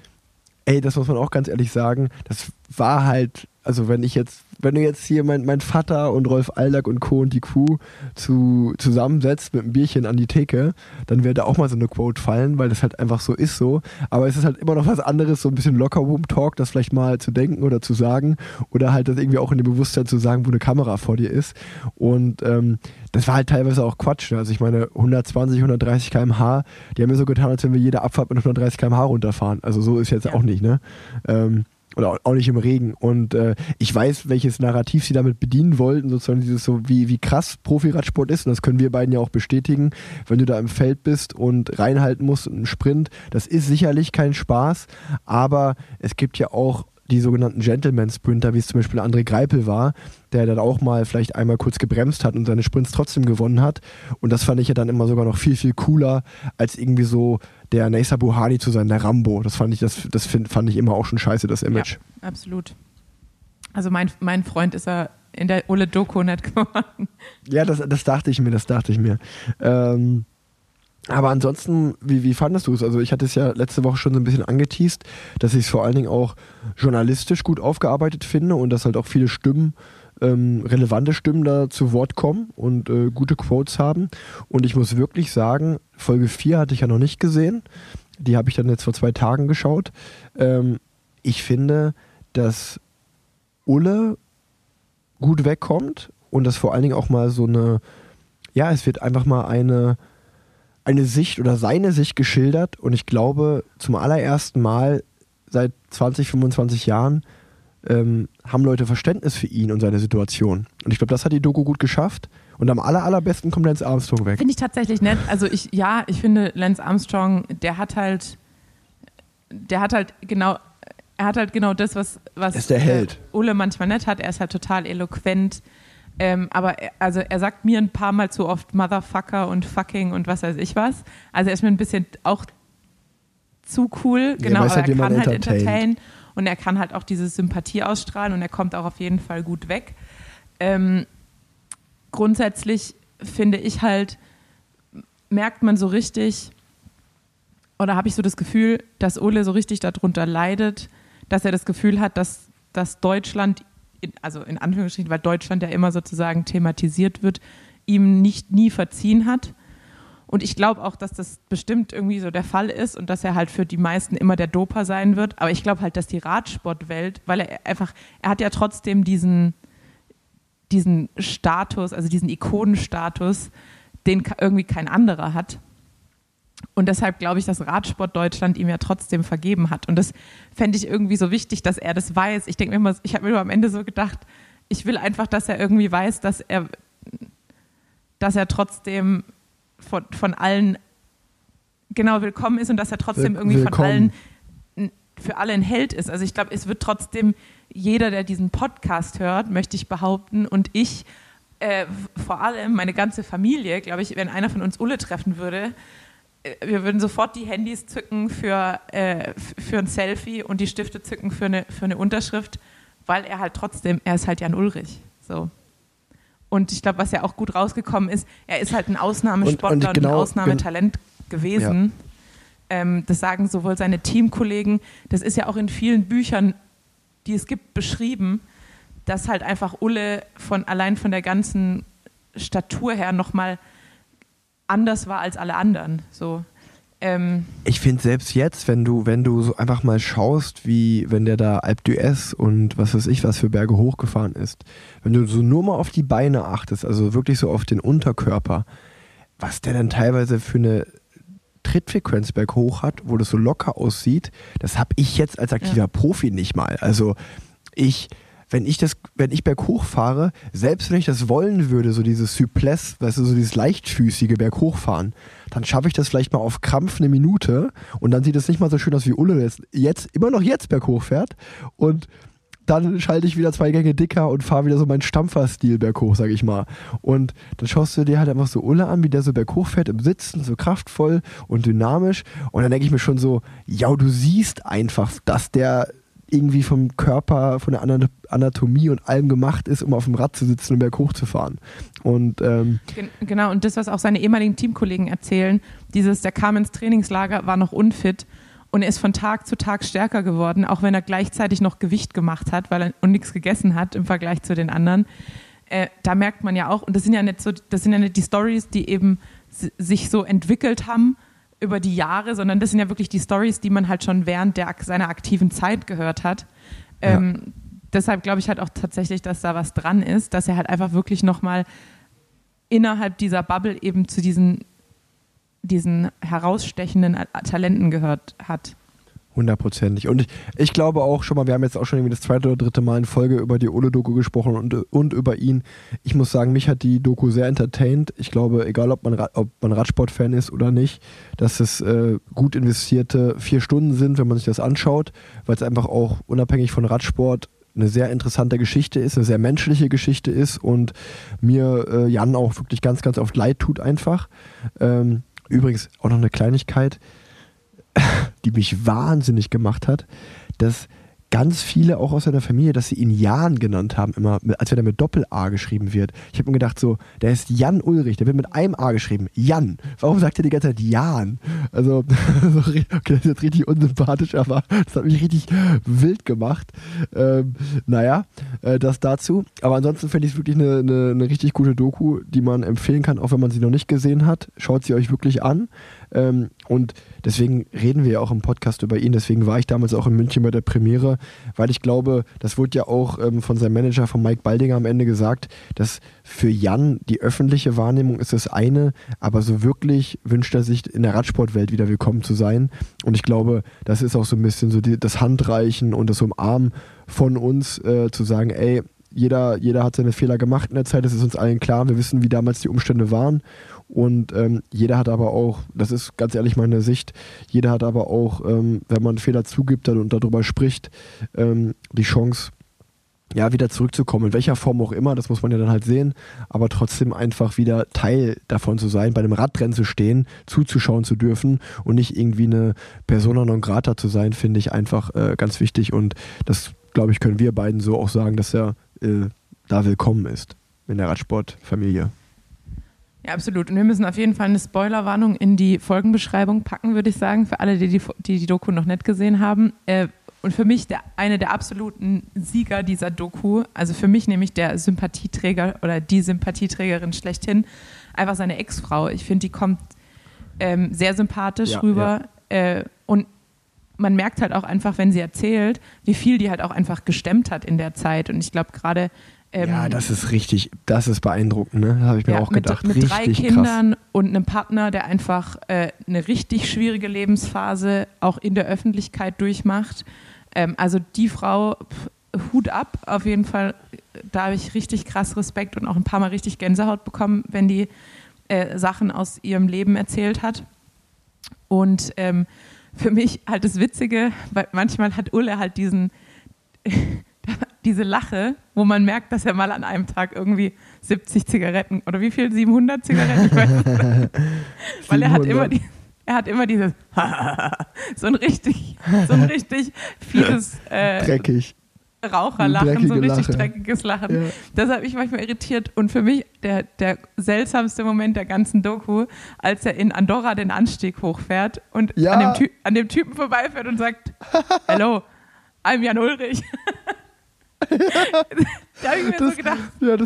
ey, das muss man auch ganz ehrlich sagen, das war halt, also wenn ich jetzt, wenn du jetzt hier mein, mein Vater und Rolf Aldag und Co. und die Crew zu, zusammensetzt mit einem Bierchen an die Theke, dann wird da auch mal so eine Quote fallen, weil das halt einfach so ist so. Aber es ist halt immer noch was anderes, so ein bisschen Locker-Room-Talk, das vielleicht mal zu denken oder zu sagen oder halt das irgendwie auch in dem Bewusstsein zu sagen, wo eine Kamera vor dir ist. Und ähm, das war halt teilweise auch Quatsch. Ne? Also ich meine, 120, 130 km/h, die haben mir so getan, als wenn wir jede Abfahrt mit 130 km/h runterfahren. Also so ist jetzt
Ja.
auch nicht, ne? Ähm, oder auch- nicht im Regen. Und äh, ich weiß, welches Narrativ sie damit bedienen wollten, sozusagen dieses so, wie, wie krass Profiradsport ist. Und das können wir beiden ja auch bestätigen. Wenn du da im Feld bist und reinhalten musst und einen Sprint, das ist sicherlich kein Spaß. Aber es gibt ja auch die sogenannten Gentleman-Sprinter, wie es zum Beispiel André Greipel war, der dann auch mal vielleicht einmal kurz gebremst hat und seine Sprints trotzdem gewonnen hat. Und das fand ich ja dann immer sogar noch viel, viel cooler, als irgendwie so der Neysa Buhani zu sein, der Rambo. Das fand ich, das, das find, fand ich immer auch schon scheiße, das Image.
Absolut. Also mein, mein Freund ist er in der Ulle Doku nicht geworden.
Ja, das, das dachte ich mir, das dachte ich mir. Ähm, aber ansonsten, wie, wie fandest du es? Also ich hatte es ja letzte Woche schon so ein bisschen angeteased, dass ich es vor allen Dingen auch journalistisch gut aufgearbeitet finde und dass halt auch viele Stimmen, ähm, relevante Stimmen da zu Wort kommen und äh, gute Quotes haben. Und ich muss wirklich sagen, Folge 4 hatte ich ja noch nicht gesehen. Die habe ich dann jetzt vor zwei Tagen geschaut. Ähm, ich finde, dass Ulle gut wegkommt und dass vor allen Dingen auch mal so eine, ja, es wird einfach mal eine, eine Sicht oder seine Sicht geschildert und ich glaube, zum allerersten Mal seit 20, 25 Jahren ähm, haben Leute Verständnis für ihn und seine Situation. Und ich glaube, das hat die Doku gut geschafft. Und am aller, allerbesten kommt Lance Armstrong weg.
Finde ich tatsächlich nett. Also ich, ja, ich finde Lance Armstrong, der hat halt, der hat halt genau, er hat halt genau das, was, was
Er ist der Held.
Ulle manchmal nicht hat. Er ist halt total eloquent. Ähm, aber er, also er sagt mir ein paar Mal zu oft Motherfucker und fucking und was weiß ich was. Also er ist mir ein bisschen auch zu cool,
Ja,
genau,
weiß
aber
halt,
er kann halt
entertaint.
entertain und er kann halt auch diese Sympathie ausstrahlen und er kommt auch auf jeden Fall gut weg. Ähm, grundsätzlich finde ich halt, merkt man so richtig, oder habe ich so das Gefühl, dass Ole so richtig darunter leidet, dass er das Gefühl hat, dass, dass Deutschland, in, also in Anführungsstrichen, weil Deutschland ja immer sozusagen thematisiert wird, ihm nicht nie verziehen hat. Und ich glaube auch, dass das bestimmt irgendwie so der Fall ist und dass er halt für die meisten immer der Doper sein wird. Aber ich glaube halt, dass die Radsportwelt, weil er einfach, er hat ja trotzdem diesen, diesen Status, also diesen Ikonenstatus, den irgendwie kein anderer hat. Und deshalb glaube ich, dass Radsport Deutschland ihm ja trotzdem vergeben hat. Und das fände ich irgendwie so wichtig, dass er das weiß. Ich denke mir immer, ich habe mir nur am Ende so gedacht, ich will einfach, dass er irgendwie weiß, dass er, dass er trotzdem von, von allen genau willkommen ist und dass er trotzdem irgendwie willkommen. von allen für alle ein Held ist. Also ich glaube, es wird trotzdem jeder, der diesen Podcast hört, möchte ich behaupten, und ich, äh, vor allem meine ganze Familie, glaube ich, wenn einer von uns Ulle treffen würde, wir würden sofort die Handys zücken für, äh, für ein Selfie und die Stifte zücken für eine, für eine Unterschrift, weil er halt trotzdem, er ist halt Jan Ulrich. So. Und ich glaube, was ja auch gut rausgekommen ist, er ist halt ein Ausnahmesportler und, und, genau, und ein Ausnahmetalent gewesen. Ja. Ähm, das sagen sowohl seine Teamkollegen, das ist ja auch in vielen Büchern, die es gibt, beschrieben, dass halt einfach Ulle von allein von der ganzen Statur her nochmal anders war als alle anderen. So.
Ähm ich finde selbst jetzt, wenn du, wenn du so einfach mal schaust, wie wenn der da Alp d'Huez und was weiß ich, was für Berge hochgefahren ist, wenn du so nur mal auf die Beine achtest, also wirklich so auf den Unterkörper, was der dann teilweise für eine Trittfrequenz berghoch hat, wo das so locker aussieht, das habe ich jetzt als aktiver ja. Profi nicht mal. Also ich wenn ich das, wenn ich berghoch fahre, selbst wenn ich das wollen würde, so dieses Souplesse, weißt du, so dieses leichtfüßige Berghochfahren, dann schaffe ich das vielleicht mal auf Krampf eine Minute und dann sieht es nicht mal so schön aus wie Ulle jetzt, jetzt immer noch jetzt berghoch fährt und dann schalte ich wieder zwei Gänge dicker und fahre wieder so meinen Stampferstil berghoch, sag ich mal. Und dann schaust du dir halt einfach so Ulle an, wie der so berghoch fährt im Sitzen, so kraftvoll und dynamisch. Und dann denke ich mir schon so, ja, du siehst einfach, dass der irgendwie vom Körper, von der Anatomie und allem gemacht ist, um auf dem Rad zu sitzen und berghoch zu fahren. Und, ähm
genau, und das, was auch seine ehemaligen Teamkollegen erzählen, dieses, der kam ins Trainingslager, war noch unfit und er ist von Tag zu Tag stärker geworden, auch wenn er gleichzeitig noch Gewicht gemacht hat, weil er und nichts gegessen hat im Vergleich zu den anderen. Äh, da merkt man ja auch, und das sind ja nicht so, das sind ja nicht die Stories, die eben sich so entwickelt haben, über die Jahre, sondern das sind ja wirklich die Stories, die man halt schon während der, seiner aktiven Zeit gehört hat. Ähm, ja. Deshalb glaube ich halt auch tatsächlich, dass da was dran ist, dass er halt einfach wirklich nochmal innerhalb dieser Bubble eben zu diesen, diesen herausstechenden Talenten gehört hat.
Hundertprozentig. Und ich, ich, glaube auch schon mal, wir haben jetzt auch schon irgendwie das zweite oder dritte Mal in Folge über die Ole-Doku gesprochen und, und über ihn. Ich muss sagen, mich hat die Doku sehr entertained. Ich glaube, egal ob man, ob man Radsport-Fan ist oder nicht, dass es äh, gut investierte vier Stunden sind, wenn man sich das anschaut, weil es einfach auch unabhängig von Radsport eine sehr interessante Geschichte ist, eine sehr menschliche Geschichte ist und mir äh, Jan auch wirklich ganz, ganz oft leid tut einfach. Ähm, übrigens auch noch eine Kleinigkeit die mich wahnsinnig gemacht hat, dass ganz viele auch aus seiner Familie, dass sie ihn Jan genannt haben, immer, als wenn er mit Doppel-A geschrieben wird. Ich habe mir gedacht, so, der ist Jan Ulrich, der wird mit einem A geschrieben. Jan. Warum sagt er die ganze Zeit Jan? Also, okay, das ist jetzt richtig unsympathisch, aber das hat mich richtig wild gemacht. Ähm, naja, äh, das dazu. Aber ansonsten finde ich es wirklich eine, eine, eine richtig gute Doku, die man empfehlen kann, auch wenn man sie noch nicht gesehen hat. Schaut sie euch wirklich an. Ähm, und deswegen reden wir ja auch im Podcast über ihn. Deswegen war ich damals auch in München bei der Premiere, weil ich glaube, das wurde ja auch ähm, von seinem Manager, von Mike Baldinger am Ende gesagt, dass für Jan die öffentliche Wahrnehmung ist das eine, aber so wirklich wünscht er sich in der Radsportwelt wieder willkommen zu sein. Und ich glaube, das ist auch so ein bisschen so die, das Handreichen und das Umarmen von uns, äh, zu sagen, ey, jeder, jeder hat seine Fehler gemacht in der Zeit, das ist uns allen klar. Wir wissen, wie damals die Umstände waren. Und ähm, jeder hat aber auch, das ist ganz ehrlich meine Sicht, jeder hat aber auch, ähm, wenn man Fehler zugibt und darüber spricht, ähm, die Chance, ja, wieder zurückzukommen, in welcher Form auch immer, das muss man ja dann halt sehen, aber trotzdem einfach wieder Teil davon zu sein, bei einem Radrennen zu stehen, zuzuschauen zu dürfen und nicht irgendwie eine Persona non grata zu sein, finde ich einfach äh, ganz wichtig und das, glaube ich, können wir beiden so auch sagen, dass er äh, da willkommen ist in der Radsportfamilie.
Ja, absolut. Und wir müssen auf jeden Fall eine Spoilerwarnung in die Folgenbeschreibung packen, würde ich sagen, für alle, die die, die, die Doku noch nicht gesehen haben. Äh, und für mich der, eine der absoluten Sieger dieser Doku, also für mich nämlich der Sympathieträger oder die Sympathieträgerin schlechthin, einfach seine Ex-Frau. Ich finde, die kommt ähm, sehr sympathisch ja, rüber. Ja. Äh, und man merkt halt auch einfach, wenn sie erzählt, wie viel die halt auch einfach gestemmt hat in der Zeit. Und ich glaube gerade.
Ähm, ja, das ist richtig, das ist beeindruckend, ne? Habe ich mir ja, auch gedacht.
Mit, mit drei Kindern krass. und einem Partner, der einfach äh, eine richtig schwierige Lebensphase auch in der Öffentlichkeit durchmacht. Ähm, also die Frau, pff, Hut ab, auf jeden Fall. Da habe ich richtig krass Respekt und auch ein paar Mal richtig Gänsehaut bekommen, wenn die äh, Sachen aus ihrem Leben erzählt hat. Und ähm, für mich halt das Witzige, weil manchmal hat Ulle halt diesen, diese Lache, wo man merkt, dass er mal an einem Tag irgendwie 70 Zigaretten oder wie viel? 700 Zigaretten? Ich weiß nicht. weil er hat immer die, er hat immer dieses so ein richtig, so ein richtig fieses
äh, dreckig
Raucherlachen, so ein richtig Lache. dreckiges Lachen. Ja. Das hat mich manchmal irritiert. Und für mich der, der seltsamste Moment der ganzen Doku, als er in Andorra den Anstieg hochfährt und ja. an, dem an, dem Typen vorbeifährt und sagt, Hello, I'm Jan Ulrich. Da habe ich mir das, so gedacht, ja,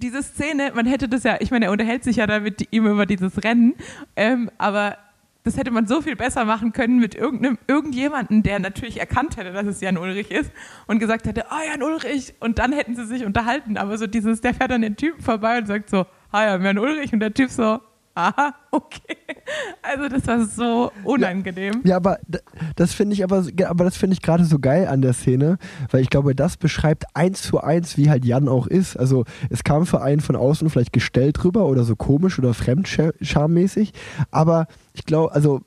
diese Szene, man hätte das ja, ich meine, er unterhält sich ja da mit ihm über dieses Rennen, ähm, aber das hätte man so viel besser machen können mit irgendeinem, irgendjemanden, der natürlich erkannt hätte, dass es Jan Ulrich ist und gesagt hätte, oh, Jan Ulrich. Und dann hätten sie sich unterhalten. Aber so dieses, der fährt an den Typen vorbei und sagt so, ah ja, Jan Ulrich. Und der Typ so, aha, okay. Also das war so unangenehm.
Ja, ja aber das finde ich aber, aber das finde ich gerade so geil an der Szene, weil ich glaube, das beschreibt eins zu eins, wie halt Jan auch ist. Also es kam für einen von außen vielleicht gestellt drüber oder so komisch oder fremdschammäßig, aber ich glaube, also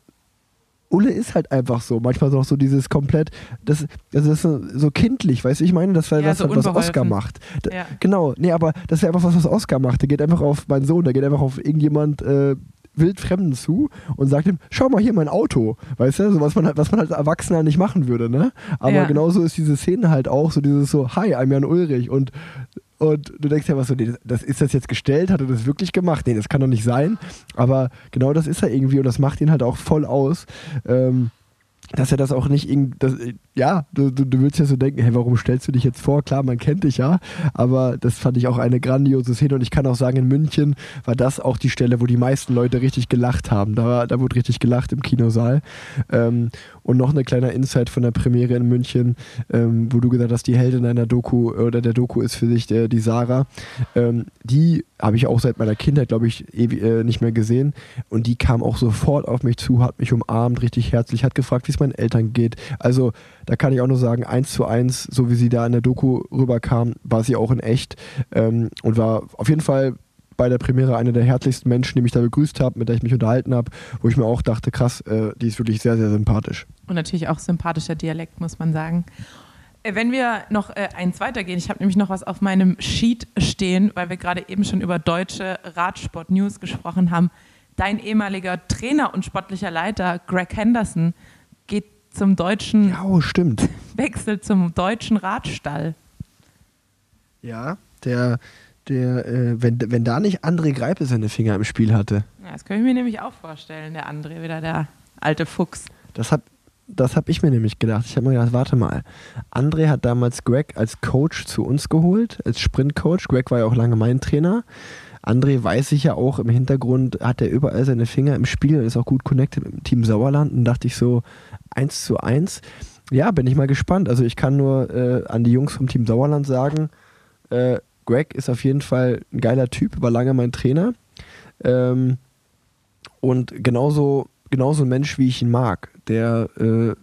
Ulle ist halt einfach so. Manchmal auch so dieses komplett, das, also das ist so, kindlich, weißt du, ich meine, das wäre ja, das, so was Oscar macht. Da, ja. Genau, nee, aber das wäre einfach was, was Oscar macht. Der geht einfach auf meinen Sohn, der geht einfach auf irgendjemand äh, Wildfremden zu und sagt ihm, schau mal hier mein Auto, weißt du, so was man halt, was man als Erwachsener nicht machen würde, ne? Aber ja. genauso ist diese Szene halt auch so dieses so, hi, I'm Jan Ulrich und und du denkst ja was so, nee, das, ist das jetzt gestellt? Hat er das wirklich gemacht? Nee, das kann doch nicht sein. Aber genau das ist er irgendwie und das macht ihn halt auch voll aus. Ähm, dass er das auch nicht irgendwie, ja, du, du, du würdest ja so denken, hey, warum stellst du dich jetzt vor? Klar, man kennt dich ja, aber das fand ich auch eine grandiose Szene und ich kann auch sagen, in München war das auch die Stelle, wo die meisten Leute richtig gelacht haben. Da, da wurde richtig gelacht im Kinosaal. Ähm, und noch eine kleine Insight von der Premiere in München, ähm, wo du gesagt hast, die Heldin deiner Doku oder der Doku ist für dich der, die Sarah. Ähm, die habe ich auch seit meiner Kindheit, glaube ich, äh, nicht mehr gesehen. Und die kam auch sofort auf mich zu, hat mich umarmt, richtig herzlich, hat gefragt, wie es meinen Eltern geht. Also da kann ich auch nur sagen, eins zu eins, so wie sie da in der Doku rüberkam, war sie auch in echt ähm, und war auf jeden Fall bei der Premiere eine der herzlichsten Menschen, die mich da begrüßt haben, mit der ich mich unterhalten habe, wo ich mir auch dachte, krass, äh, die ist wirklich sehr, sehr sympathisch.
Und natürlich auch sympathischer Dialekt, muss man sagen. Äh, wenn wir noch äh, eins weitergehen, ich habe nämlich noch was auf meinem Sheet stehen, weil wir gerade eben schon über deutsche Radsport-News gesprochen haben. Dein ehemaliger Trainer und sportlicher Leiter Greg Henderson geht zum deutschen.
Ja, oh, stimmt.
Wechselt zum deutschen Radstall.
Ja, der der, äh, wenn, wenn da nicht André Greipe seine Finger im Spiel hatte.
Ja, das könnte ich mir nämlich auch vorstellen, der André, wieder der alte Fuchs.
Das habe das hab ich mir nämlich gedacht. Ich habe mir gedacht, warte mal. André hat damals Greg als Coach zu uns geholt, als Sprintcoach. Greg war ja auch lange mein Trainer. André weiß ich ja auch im Hintergrund, hat er überall seine Finger im Spiel und ist auch gut connected mit dem Team Sauerland. Und dachte ich so, eins zu eins. Ja, bin ich mal gespannt. Also ich kann nur äh, an die Jungs vom Team Sauerland sagen, äh, Greg ist auf jeden Fall ein geiler Typ, war lange mein Trainer. Ähm, und genauso, genauso ein Mensch, wie ich ihn mag. Der, äh,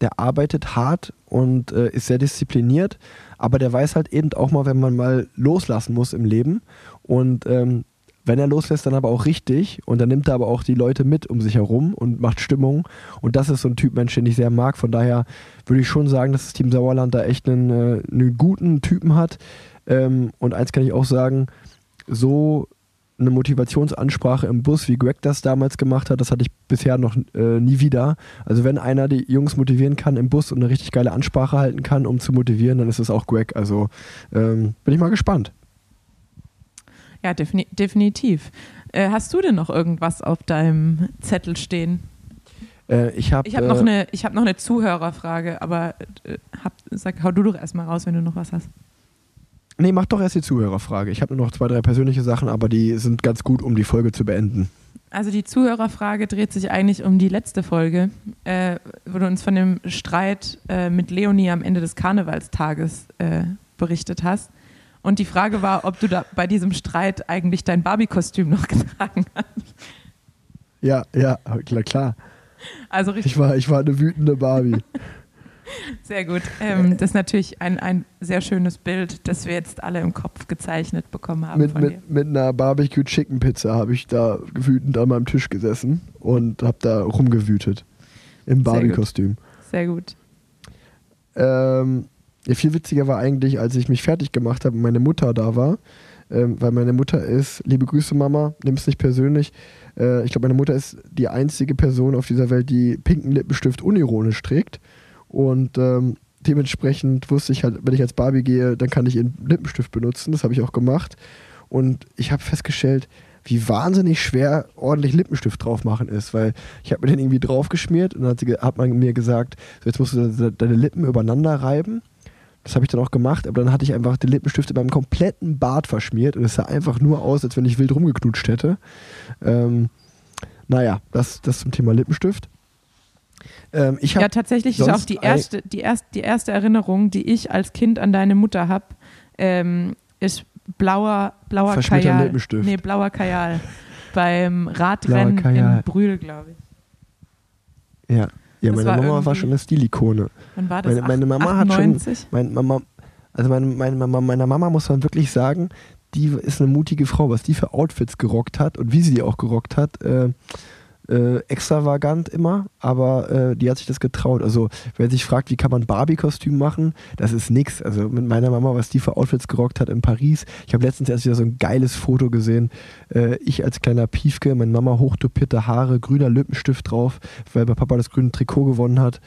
der arbeitet hart und äh, ist sehr diszipliniert, aber der weiß halt eben auch mal, wenn man mal loslassen muss im Leben. Und ähm, wenn er loslässt, dann aber auch richtig. Und dann nimmt er aber auch die Leute mit um sich herum und macht Stimmung. Und das ist so ein Typ Mensch, den ich sehr mag. Von daher würde ich schon sagen, dass das Team Sauerland da echt einen, äh, einen guten Typen hat, ähm, und eins kann ich auch sagen, so eine Motivationsansprache im Bus, wie Greg das damals gemacht hat, das hatte ich bisher noch äh, nie wieder. Also wenn einer die Jungs motivieren kann im Bus und eine richtig geile Ansprache halten kann, um zu motivieren, dann ist es auch Greg. Also ähm, bin ich mal gespannt.
Ja, defini definitiv. Äh, hast du denn noch irgendwas auf deinem Zettel stehen?
Äh, ich habe
hab noch, äh, hab noch eine Zuhörerfrage, aber äh, hab, sag, hau du doch erstmal raus, wenn du noch was hast.
Nee, mach doch erst die Zuhörerfrage. Ich habe nur noch zwei, drei persönliche Sachen, aber die sind ganz gut, um die Folge zu beenden.
Also die Zuhörerfrage dreht sich eigentlich um die letzte Folge, äh, wo du uns von dem Streit äh, mit Leonie am Ende des Karnevalstages äh, berichtet hast. Und die Frage war, ob du da bei diesem Streit eigentlich dein Barbie-Kostüm noch getragen hast.
Ja, ja, klar, klar.
Also richtig.
Ich war, ich war eine wütende Barbie.
Sehr gut. Ähm, das ist natürlich ein, ein sehr schönes Bild, das wir jetzt alle im Kopf gezeichnet bekommen haben.
mit, mit, mit einer Barbecue Chicken Pizza habe ich da wütend an meinem Tisch gesessen und habe da rumgewütet. Im Barbie-Kostüm.
Sehr gut.
Ähm, ja, viel witziger war eigentlich, als ich mich fertig gemacht habe und meine Mutter da war. Ähm, weil meine Mutter ist, liebe Grüße Mama, nimm es nicht persönlich. Äh, ich glaube, meine Mutter ist die einzige Person auf dieser Welt, die pinken Lippenstift unironisch trägt. Und ähm, dementsprechend wusste ich halt, wenn ich als Barbie gehe, dann kann ich ihren Lippenstift benutzen. Das habe ich auch gemacht. Und ich habe festgestellt, wie wahnsinnig schwer ordentlich Lippenstift drauf machen ist, weil ich habe mir den irgendwie draufgeschmiert und dann hat, sie, hat man mir gesagt, so jetzt musst du de- deine Lippen übereinander reiben. Das habe ich dann auch gemacht, aber dann hatte ich einfach den Lippenstift in meinem kompletten Bart verschmiert und es sah einfach nur aus, als wenn ich wild rumgeknutscht hätte. Ähm, naja, das, das zum Thema Lippenstift. Ähm, ich
Ja, tatsächlich ist auch die erste, die, erst, die erste Erinnerung, die ich als Kind an deine Mutter habe, ähm, ist blauer, blauer Kajal.
Lippenstift.
Nee, blauer Kajal. Beim Radrennen in Brühl, glaube ich.
Ja, ja
Das
meine
war
Mama war schon eine Stilikone.
Wann war das?
Meine, meine Mama hat schon,
98?
mein, Mama, also meine, meine Mama, meiner Mama muss man wirklich sagen, die ist eine mutige Frau, was die für Outfits gerockt hat und wie sie die auch gerockt hat. Äh, äh, extravagant immer, aber äh, die hat sich das getraut. Also wer sich fragt, wie kann man Barbie-Kostüm machen, das ist nix. Also mit meiner Mama, was die für Outfits gerockt hat in Paris. Ich habe letztens erst wieder so ein geiles Foto gesehen. Äh, ich als kleiner Piefke, meine Mama hochtopierte Haare, grüner Lippenstift drauf, weil bei Papa das grüne Trikot gewonnen hat.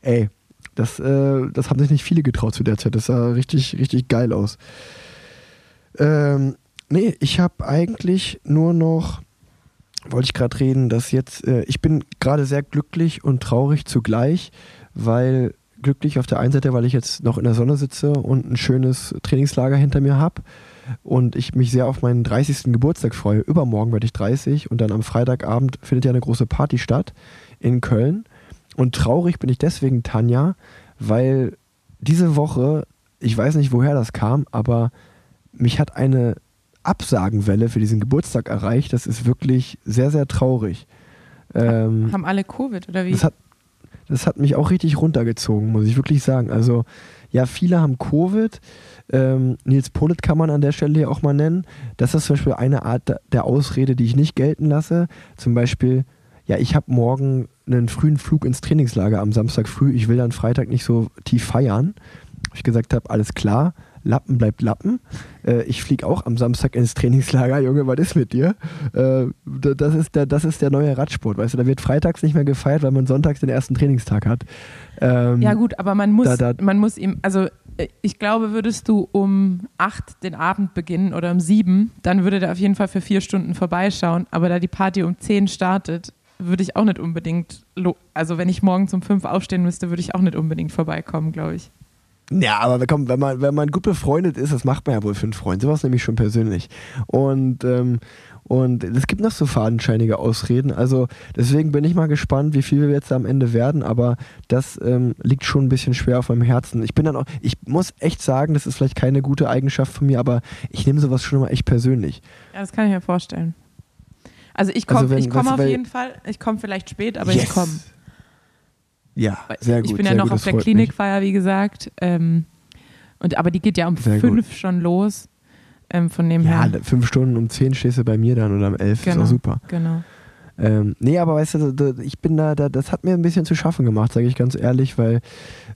Ey, das, äh, das haben sich nicht viele getraut zu der Zeit. Das sah richtig, richtig geil aus. Ähm, nee, ich habe eigentlich nur noch, wollte ich gerade reden, dass jetzt, äh, ich bin gerade sehr glücklich und traurig zugleich, weil glücklich auf der einen Seite, weil ich jetzt noch in der Sonne sitze und ein schönes Trainingslager hinter mir habe und ich mich sehr auf meinen 30. Geburtstag freue. Übermorgen werde ich 30 und dann am Freitagabend findet ja eine große Party statt in Köln. Und traurig bin ich deswegen, Tanja, weil diese Woche, ich weiß nicht, woher das kam, aber mich hat eine Absagenwelle für diesen Geburtstag erreicht. Das ist wirklich sehr, sehr traurig. Ähm,
Haben alle Covid oder wie?
das hat, das hat mich auch richtig runtergezogen, muss ich wirklich sagen. Also, ja, viele haben Covid. Ähm, Nils Polit kann man an der Stelle hier auch mal nennen. Das ist zum Beispiel eine Art der- der Ausrede, die ich nicht gelten lasse. Zum Beispiel, ja, ich habe morgen einen frühen Flug ins Trainingslager am Samstag früh. Ich will dann Freitag nicht so tief feiern. Ich gesagt habe, alles klar, Lappen bleibt Lappen. Äh, ich fliege auch am Samstag ins Trainingslager. Junge, was ist mit dir? Äh, da- das, ist der, das ist der neue Radsport. Weißt du, da wird freitags nicht mehr gefeiert, weil man sonntags den ersten Trainingstag hat. Ähm,
ja gut, aber man muss,
da- da-
man muss ihm, also äh, ich glaube, würdest du um acht den Abend beginnen oder um sieben, dann würde der auf jeden Fall für vier Stunden vorbeischauen. Aber da die Party um zehn startet, würde ich auch nicht unbedingt, also wenn ich morgens um fünf aufstehen müsste, würde ich auch nicht unbedingt vorbeikommen, glaube ich.
Ja, aber komm, wenn man, wenn man gut befreundet ist, das macht man ja wohl für einen Freund. Sowas nämlich schon persönlich. Und, ähm, und es gibt noch so fadenscheinige Ausreden. Also deswegen bin ich mal gespannt, wie viel wir jetzt am Ende werden. Aber das ähm, liegt schon ein bisschen schwer auf meinem Herzen. Ich bin dann auch, ich muss echt sagen, das ist vielleicht keine gute Eigenschaft von mir, aber ich nehme sowas schon immer echt persönlich.
Ja, das kann ich mir vorstellen. Also ich komme
Also
komm auf jeden Fall, ich komme vielleicht spät, aber
Yes.
ich komme.
Ja, sehr gut.
ich bin ja noch
gut,
auf der Klinikfeier, wie gesagt. Ähm, und, aber die geht ja um
Sehr
fünf schon los. Ähm, von dem.
Ja,
her.
fünf Stunden um zehn stehst du bei mir dann oder um elf. Ist
Genau.
auch super.
Genau.
Ähm, nee, aber weißt du, ich bin da, da, das hat mir ein bisschen zu schaffen gemacht, sage ich ganz ehrlich, weil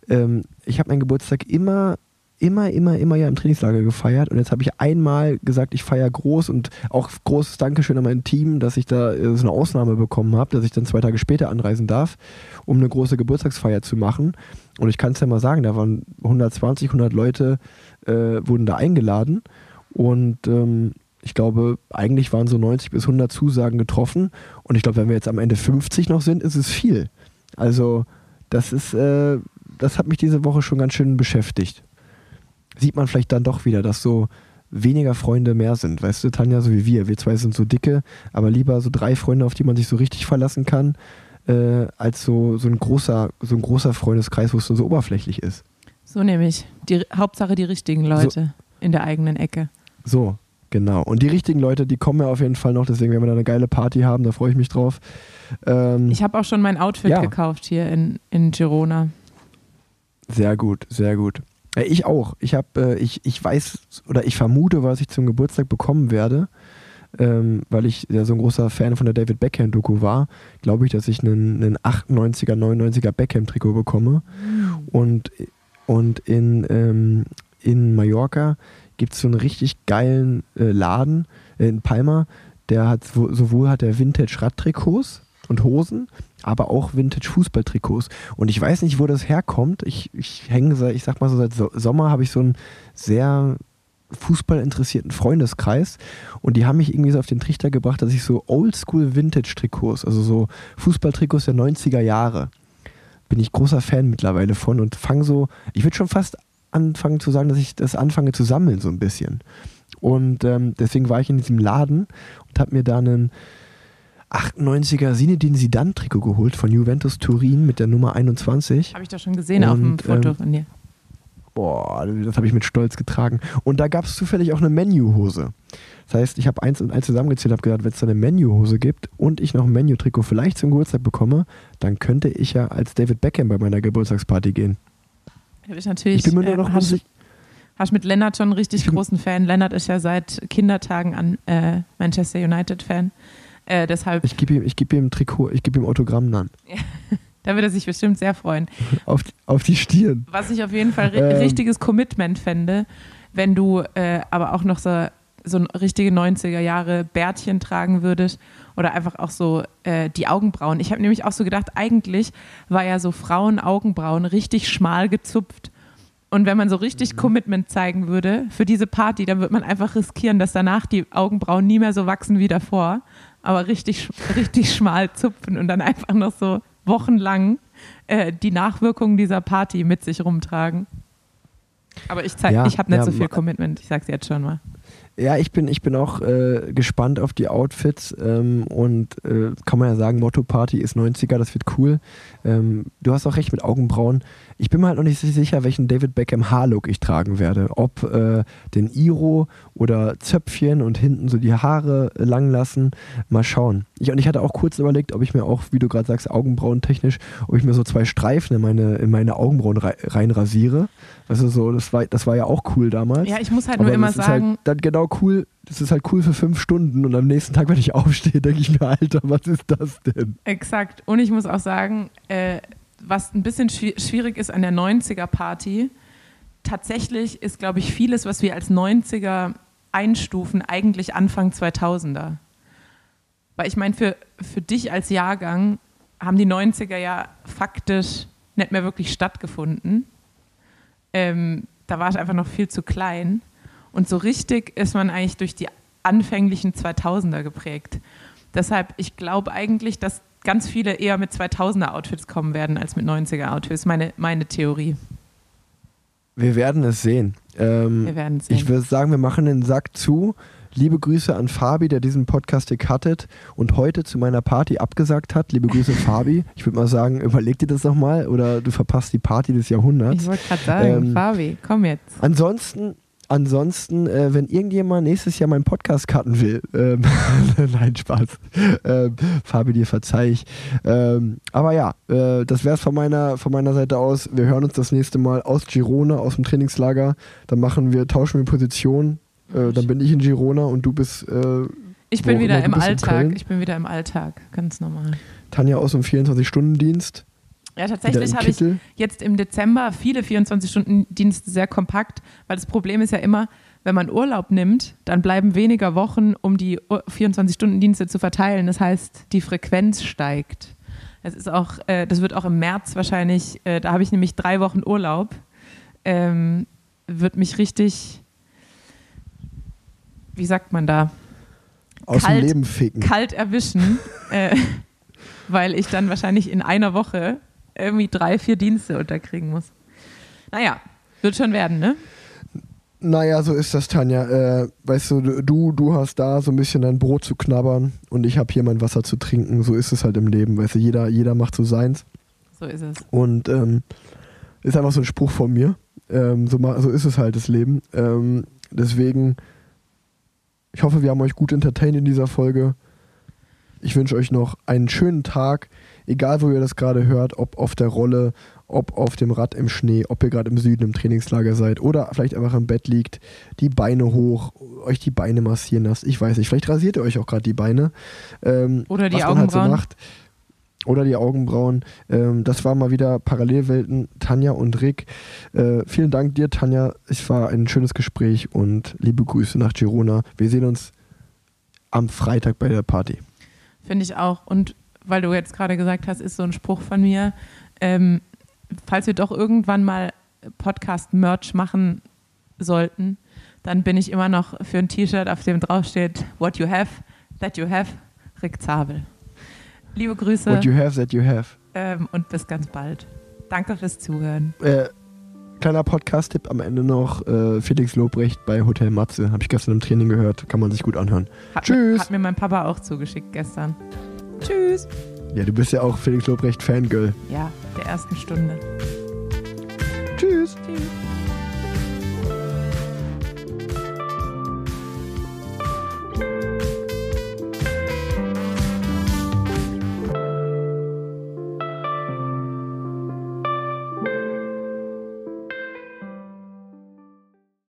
ähm, ich habe meinen Geburtstag immer, immer, immer, immer ja im Trainingslager gefeiert und jetzt habe ich einmal gesagt, ich feiere groß und auch großes Dankeschön an mein Team, dass ich da äh, so eine Ausnahme bekommen habe, dass ich dann zwei Tage später anreisen darf, um eine große Geburtstagsfeier zu machen. Und ich kann es ja mal sagen, da waren 120, 100 Leute, äh, wurden da eingeladen und ähm, ich glaube, eigentlich waren so 90 bis 100 Zusagen getroffen. Und ich glaube, wenn wir jetzt am Ende 50 noch sind, ist es viel. Also, das ist, äh, das hat mich diese Woche schon ganz schön beschäftigt. Sieht man vielleicht dann doch wieder, dass so weniger Freunde mehr sind. Weißt du, Tanja, so wie wir. Wir zwei sind so dicke, aber lieber so drei Freunde, auf die man sich so richtig verlassen kann, äh, als so, so, ein großer, so ein großer Freundeskreis, wo es so oberflächlich ist.
So nämlich. Die, Hauptsache die richtigen Leute so, in der eigenen Ecke.
So, genau. Und die richtigen Leute, die kommen ja auf jeden Fall noch, deswegen werden wir da eine geile Party haben, da freue ich mich drauf.
Ähm, ich habe auch schon mein Outfit ja. gekauft hier in, in Girona.
Sehr gut, sehr gut. Ja, ich auch. Ich habe, äh, ich, ich weiß oder ich vermute, was ich zum Geburtstag bekommen werde, ähm, weil ich ja so ein großer Fan von der David Beckham-Doku war, glaube ich, dass ich einen, einen 98er, 99er Beckham-Trikot bekomme. Und, und in, ähm, in Mallorca gibt es so einen richtig geilen äh, Laden äh, in Palma, der hat sowohl hat der Vintage-Radtrikots und Hosen, aber auch Vintage-Fußballtrikots. Und ich weiß nicht, wo das herkommt. Ich, ich hänge, ich sag mal so, seit Sommer habe ich so einen sehr fußballinteressierten Freundeskreis und die haben mich irgendwie so auf den Trichter gebracht, dass ich so Oldschool-Vintage-Trikots, also so Fußballtrikots der 90er Jahre, bin ich großer Fan mittlerweile von und fange so, ich würde schon fast anfangen zu sagen, dass ich das anfange zu sammeln so ein bisschen. Und ähm, deswegen war ich in diesem Laden und habe mir da einen 98er Sinedin Sidan Trikot geholt von Juventus Turin mit der Nummer 21.
Habe ich doch schon gesehen und, auf dem Foto ähm, von dir.
Boah, das habe ich mit Stolz getragen. Und da gab es zufällig auch eine Menu-Hose. Das heißt, ich habe eins und eins zusammengezählt, habe gesagt, wenn es da eine Menu-Hose gibt und ich noch ein Menu-Trikot vielleicht zum Geburtstag bekomme, dann könnte ich ja als David Beckham bei meiner Geburtstagsparty gehen.
Ich, natürlich, ich bin mir nur noch äh, hast, hast mit Lennart schon einen richtig großen Fan. Lennart ist ja seit Kindertagen an äh, Manchester United-Fan. Äh, deshalb.
Ich gebe ihm, geb ihm ein Trikot, ich gebe ihm Autogramm dann.
da wird er sich bestimmt sehr freuen.
auf, auf die Stirn.
Was ich auf jeden Fall ähm. richtiges Commitment fände, wenn du äh, aber auch noch so, so richtige 90er Jahre Bärtchen tragen würdest oder einfach auch so äh, die Augenbrauen. Ich habe nämlich auch so gedacht, eigentlich war ja so Frauen-Augenbrauen richtig schmal gezupft. Und wenn man so richtig mhm. Commitment zeigen würde für diese Party, dann würde man einfach riskieren, dass danach die Augenbrauen nie mehr so wachsen wie davor aber richtig, richtig schmal zupfen und dann einfach noch so wochenlang äh, die Nachwirkungen dieser Party mit sich rumtragen. Aber ich, ja, ich habe nicht ja, so viel Commitment, ich sag's jetzt schon mal.
Ja, ich bin, ich bin auch äh, gespannt auf die Outfits ähm, und äh, kann man ja sagen, Motto Party ist 90er, das wird cool. Ähm, du hast auch recht mit Augenbrauen. Ich bin mir halt noch nicht sicher, welchen David Beckham Haarlook ich tragen werde. Ob äh, den Iro oder Zöpfchen und hinten so die Haare lang lassen. Mal schauen. Ich, und ich hatte auch kurz überlegt, ob ich mir auch, wie du gerade sagst, Augenbrauen technisch, ob ich mir so zwei Streifen in meine, in meine Augenbrauen rei reinrasiere. Also so, das war, das war ja auch cool damals.
Ja, ich muss halt nur immer
halt
sagen.
Halt dann genau cool, das ist halt cool für fünf Stunden und am nächsten Tag, wenn ich aufstehe, denke ich mir, Alter, was ist das denn?
Exakt. Und ich muss auch sagen, äh, was ein bisschen schwierig ist an der 90er-Party, tatsächlich ist, glaube ich, vieles, was wir als 90er einstufen, eigentlich Anfang 2000er. Weil ich meine, für, für dich als Jahrgang haben die 90er ja faktisch nicht mehr wirklich stattgefunden. Ähm, da war ich einfach noch viel zu klein. Und so richtig ist man eigentlich durch die anfänglichen 2000er geprägt. Deshalb, ich glaube eigentlich, dass ganz viele eher mit 2000er Outfits kommen werden als mit 90er Outfits. Meine, meine Theorie.
Wir werden es sehen. Ähm, wir werden es sehen. Ich würde sagen, wir machen den Sack zu. Liebe Grüße an Fabi, der diesen Podcast hier cuttet und heute zu meiner Party abgesagt hat. Liebe Grüße, Fabi. Ich würde mal sagen, überleg dir das nochmal oder du verpasst die Party des Jahrhunderts.
Ich wollte gerade sagen, ähm, Fabi, komm jetzt.
Ansonsten Ansonsten, äh, wenn irgendjemand nächstes Jahr meinen Podcast cutten will, ähm, nein, Spaß. Ähm, Fabi, dir verzeih ich. Ähm, aber ja, äh, das wäre es von meiner, von meiner Seite aus. Wir hören uns das nächste Mal aus Girona, aus dem Trainingslager. Dann machen wir, tauschen wir Positionen. Äh, dann bin ich in Girona und du bist. Äh,
ich bin wieder im Alltag. Ich bin wieder im Alltag, ganz normal.
Tanja aus dem 24-Stunden-Dienst.
Ja, tatsächlich habe ich jetzt im Dezember viele 24-Stunden-Dienste sehr kompakt, weil das Problem ist ja immer, wenn man Urlaub nimmt, dann bleiben weniger Wochen, um die 24-Stunden-Dienste zu verteilen. Das heißt, die Frequenz steigt. Es ist auch, äh, das wird auch im März wahrscheinlich, äh, da habe ich nämlich drei Wochen Urlaub, ähm, wird mich richtig, wie sagt man da?
Aus kalt, dem Leben ficken.
Kalt erwischen, äh, weil ich dann wahrscheinlich in einer Woche irgendwie drei, vier Dienste unterkriegen muss. Naja, wird schon werden, ne?
Naja, so ist das, Tanja. Äh, weißt du, du, du hast da so ein bisschen dein Brot zu knabbern und ich habe hier mein Wasser zu trinken. So ist es halt im Leben. Weißt du, jeder, jeder macht so seins.
So ist es.
Und ähm, ist einfach so ein Spruch von mir. Ähm, so, so ist es halt, das Leben. Ähm, deswegen, ich hoffe, wir haben euch gut entertained in dieser Folge. Ich wünsche euch noch einen schönen Tag, egal wo ihr das gerade hört, ob auf der Rolle, ob auf dem Rad im Schnee, ob ihr gerade im Süden im Trainingslager seid oder vielleicht einfach im Bett liegt, die Beine hoch, euch die Beine massieren lasst. Ich weiß nicht, vielleicht rasiert ihr euch auch gerade die Beine. Ähm,
Oder die
was man halt so
Augenbrauen.
macht. Oder die Augenbrauen. Ähm, das war mal wieder Parallelwelten, Tanja und Rick. Äh, vielen Dank dir, Tanja. Es war ein schönes Gespräch und liebe Grüße nach Girona. Wir sehen uns am Freitag bei der Party.
Finde ich auch. Und weil du jetzt gerade gesagt hast, ist so ein Spruch von mir. Ähm, falls wir doch irgendwann mal Podcast-Merch machen sollten, dann bin ich immer noch für ein T-Shirt, auf dem draufsteht, What you have, that you have, Rick Zabel. Liebe Grüße
What you have, that you have.
ähm, und bis ganz bald. Danke fürs Zuhören.
Äh, kleiner Podcast-Tipp am Ende noch. Äh, Felix Lobrecht bei Hotel Matze. Habe ich gestern im Training gehört. Kann man sich gut anhören.
Hat,
Tschüss.
Mir, hat mir mein Papa auch zugeschickt gestern. Tschüss.
Ja, du bist ja auch Felix Lobrecht Fangirl.
Ja, der ersten Stunde.
Tschüss.
Tschüss.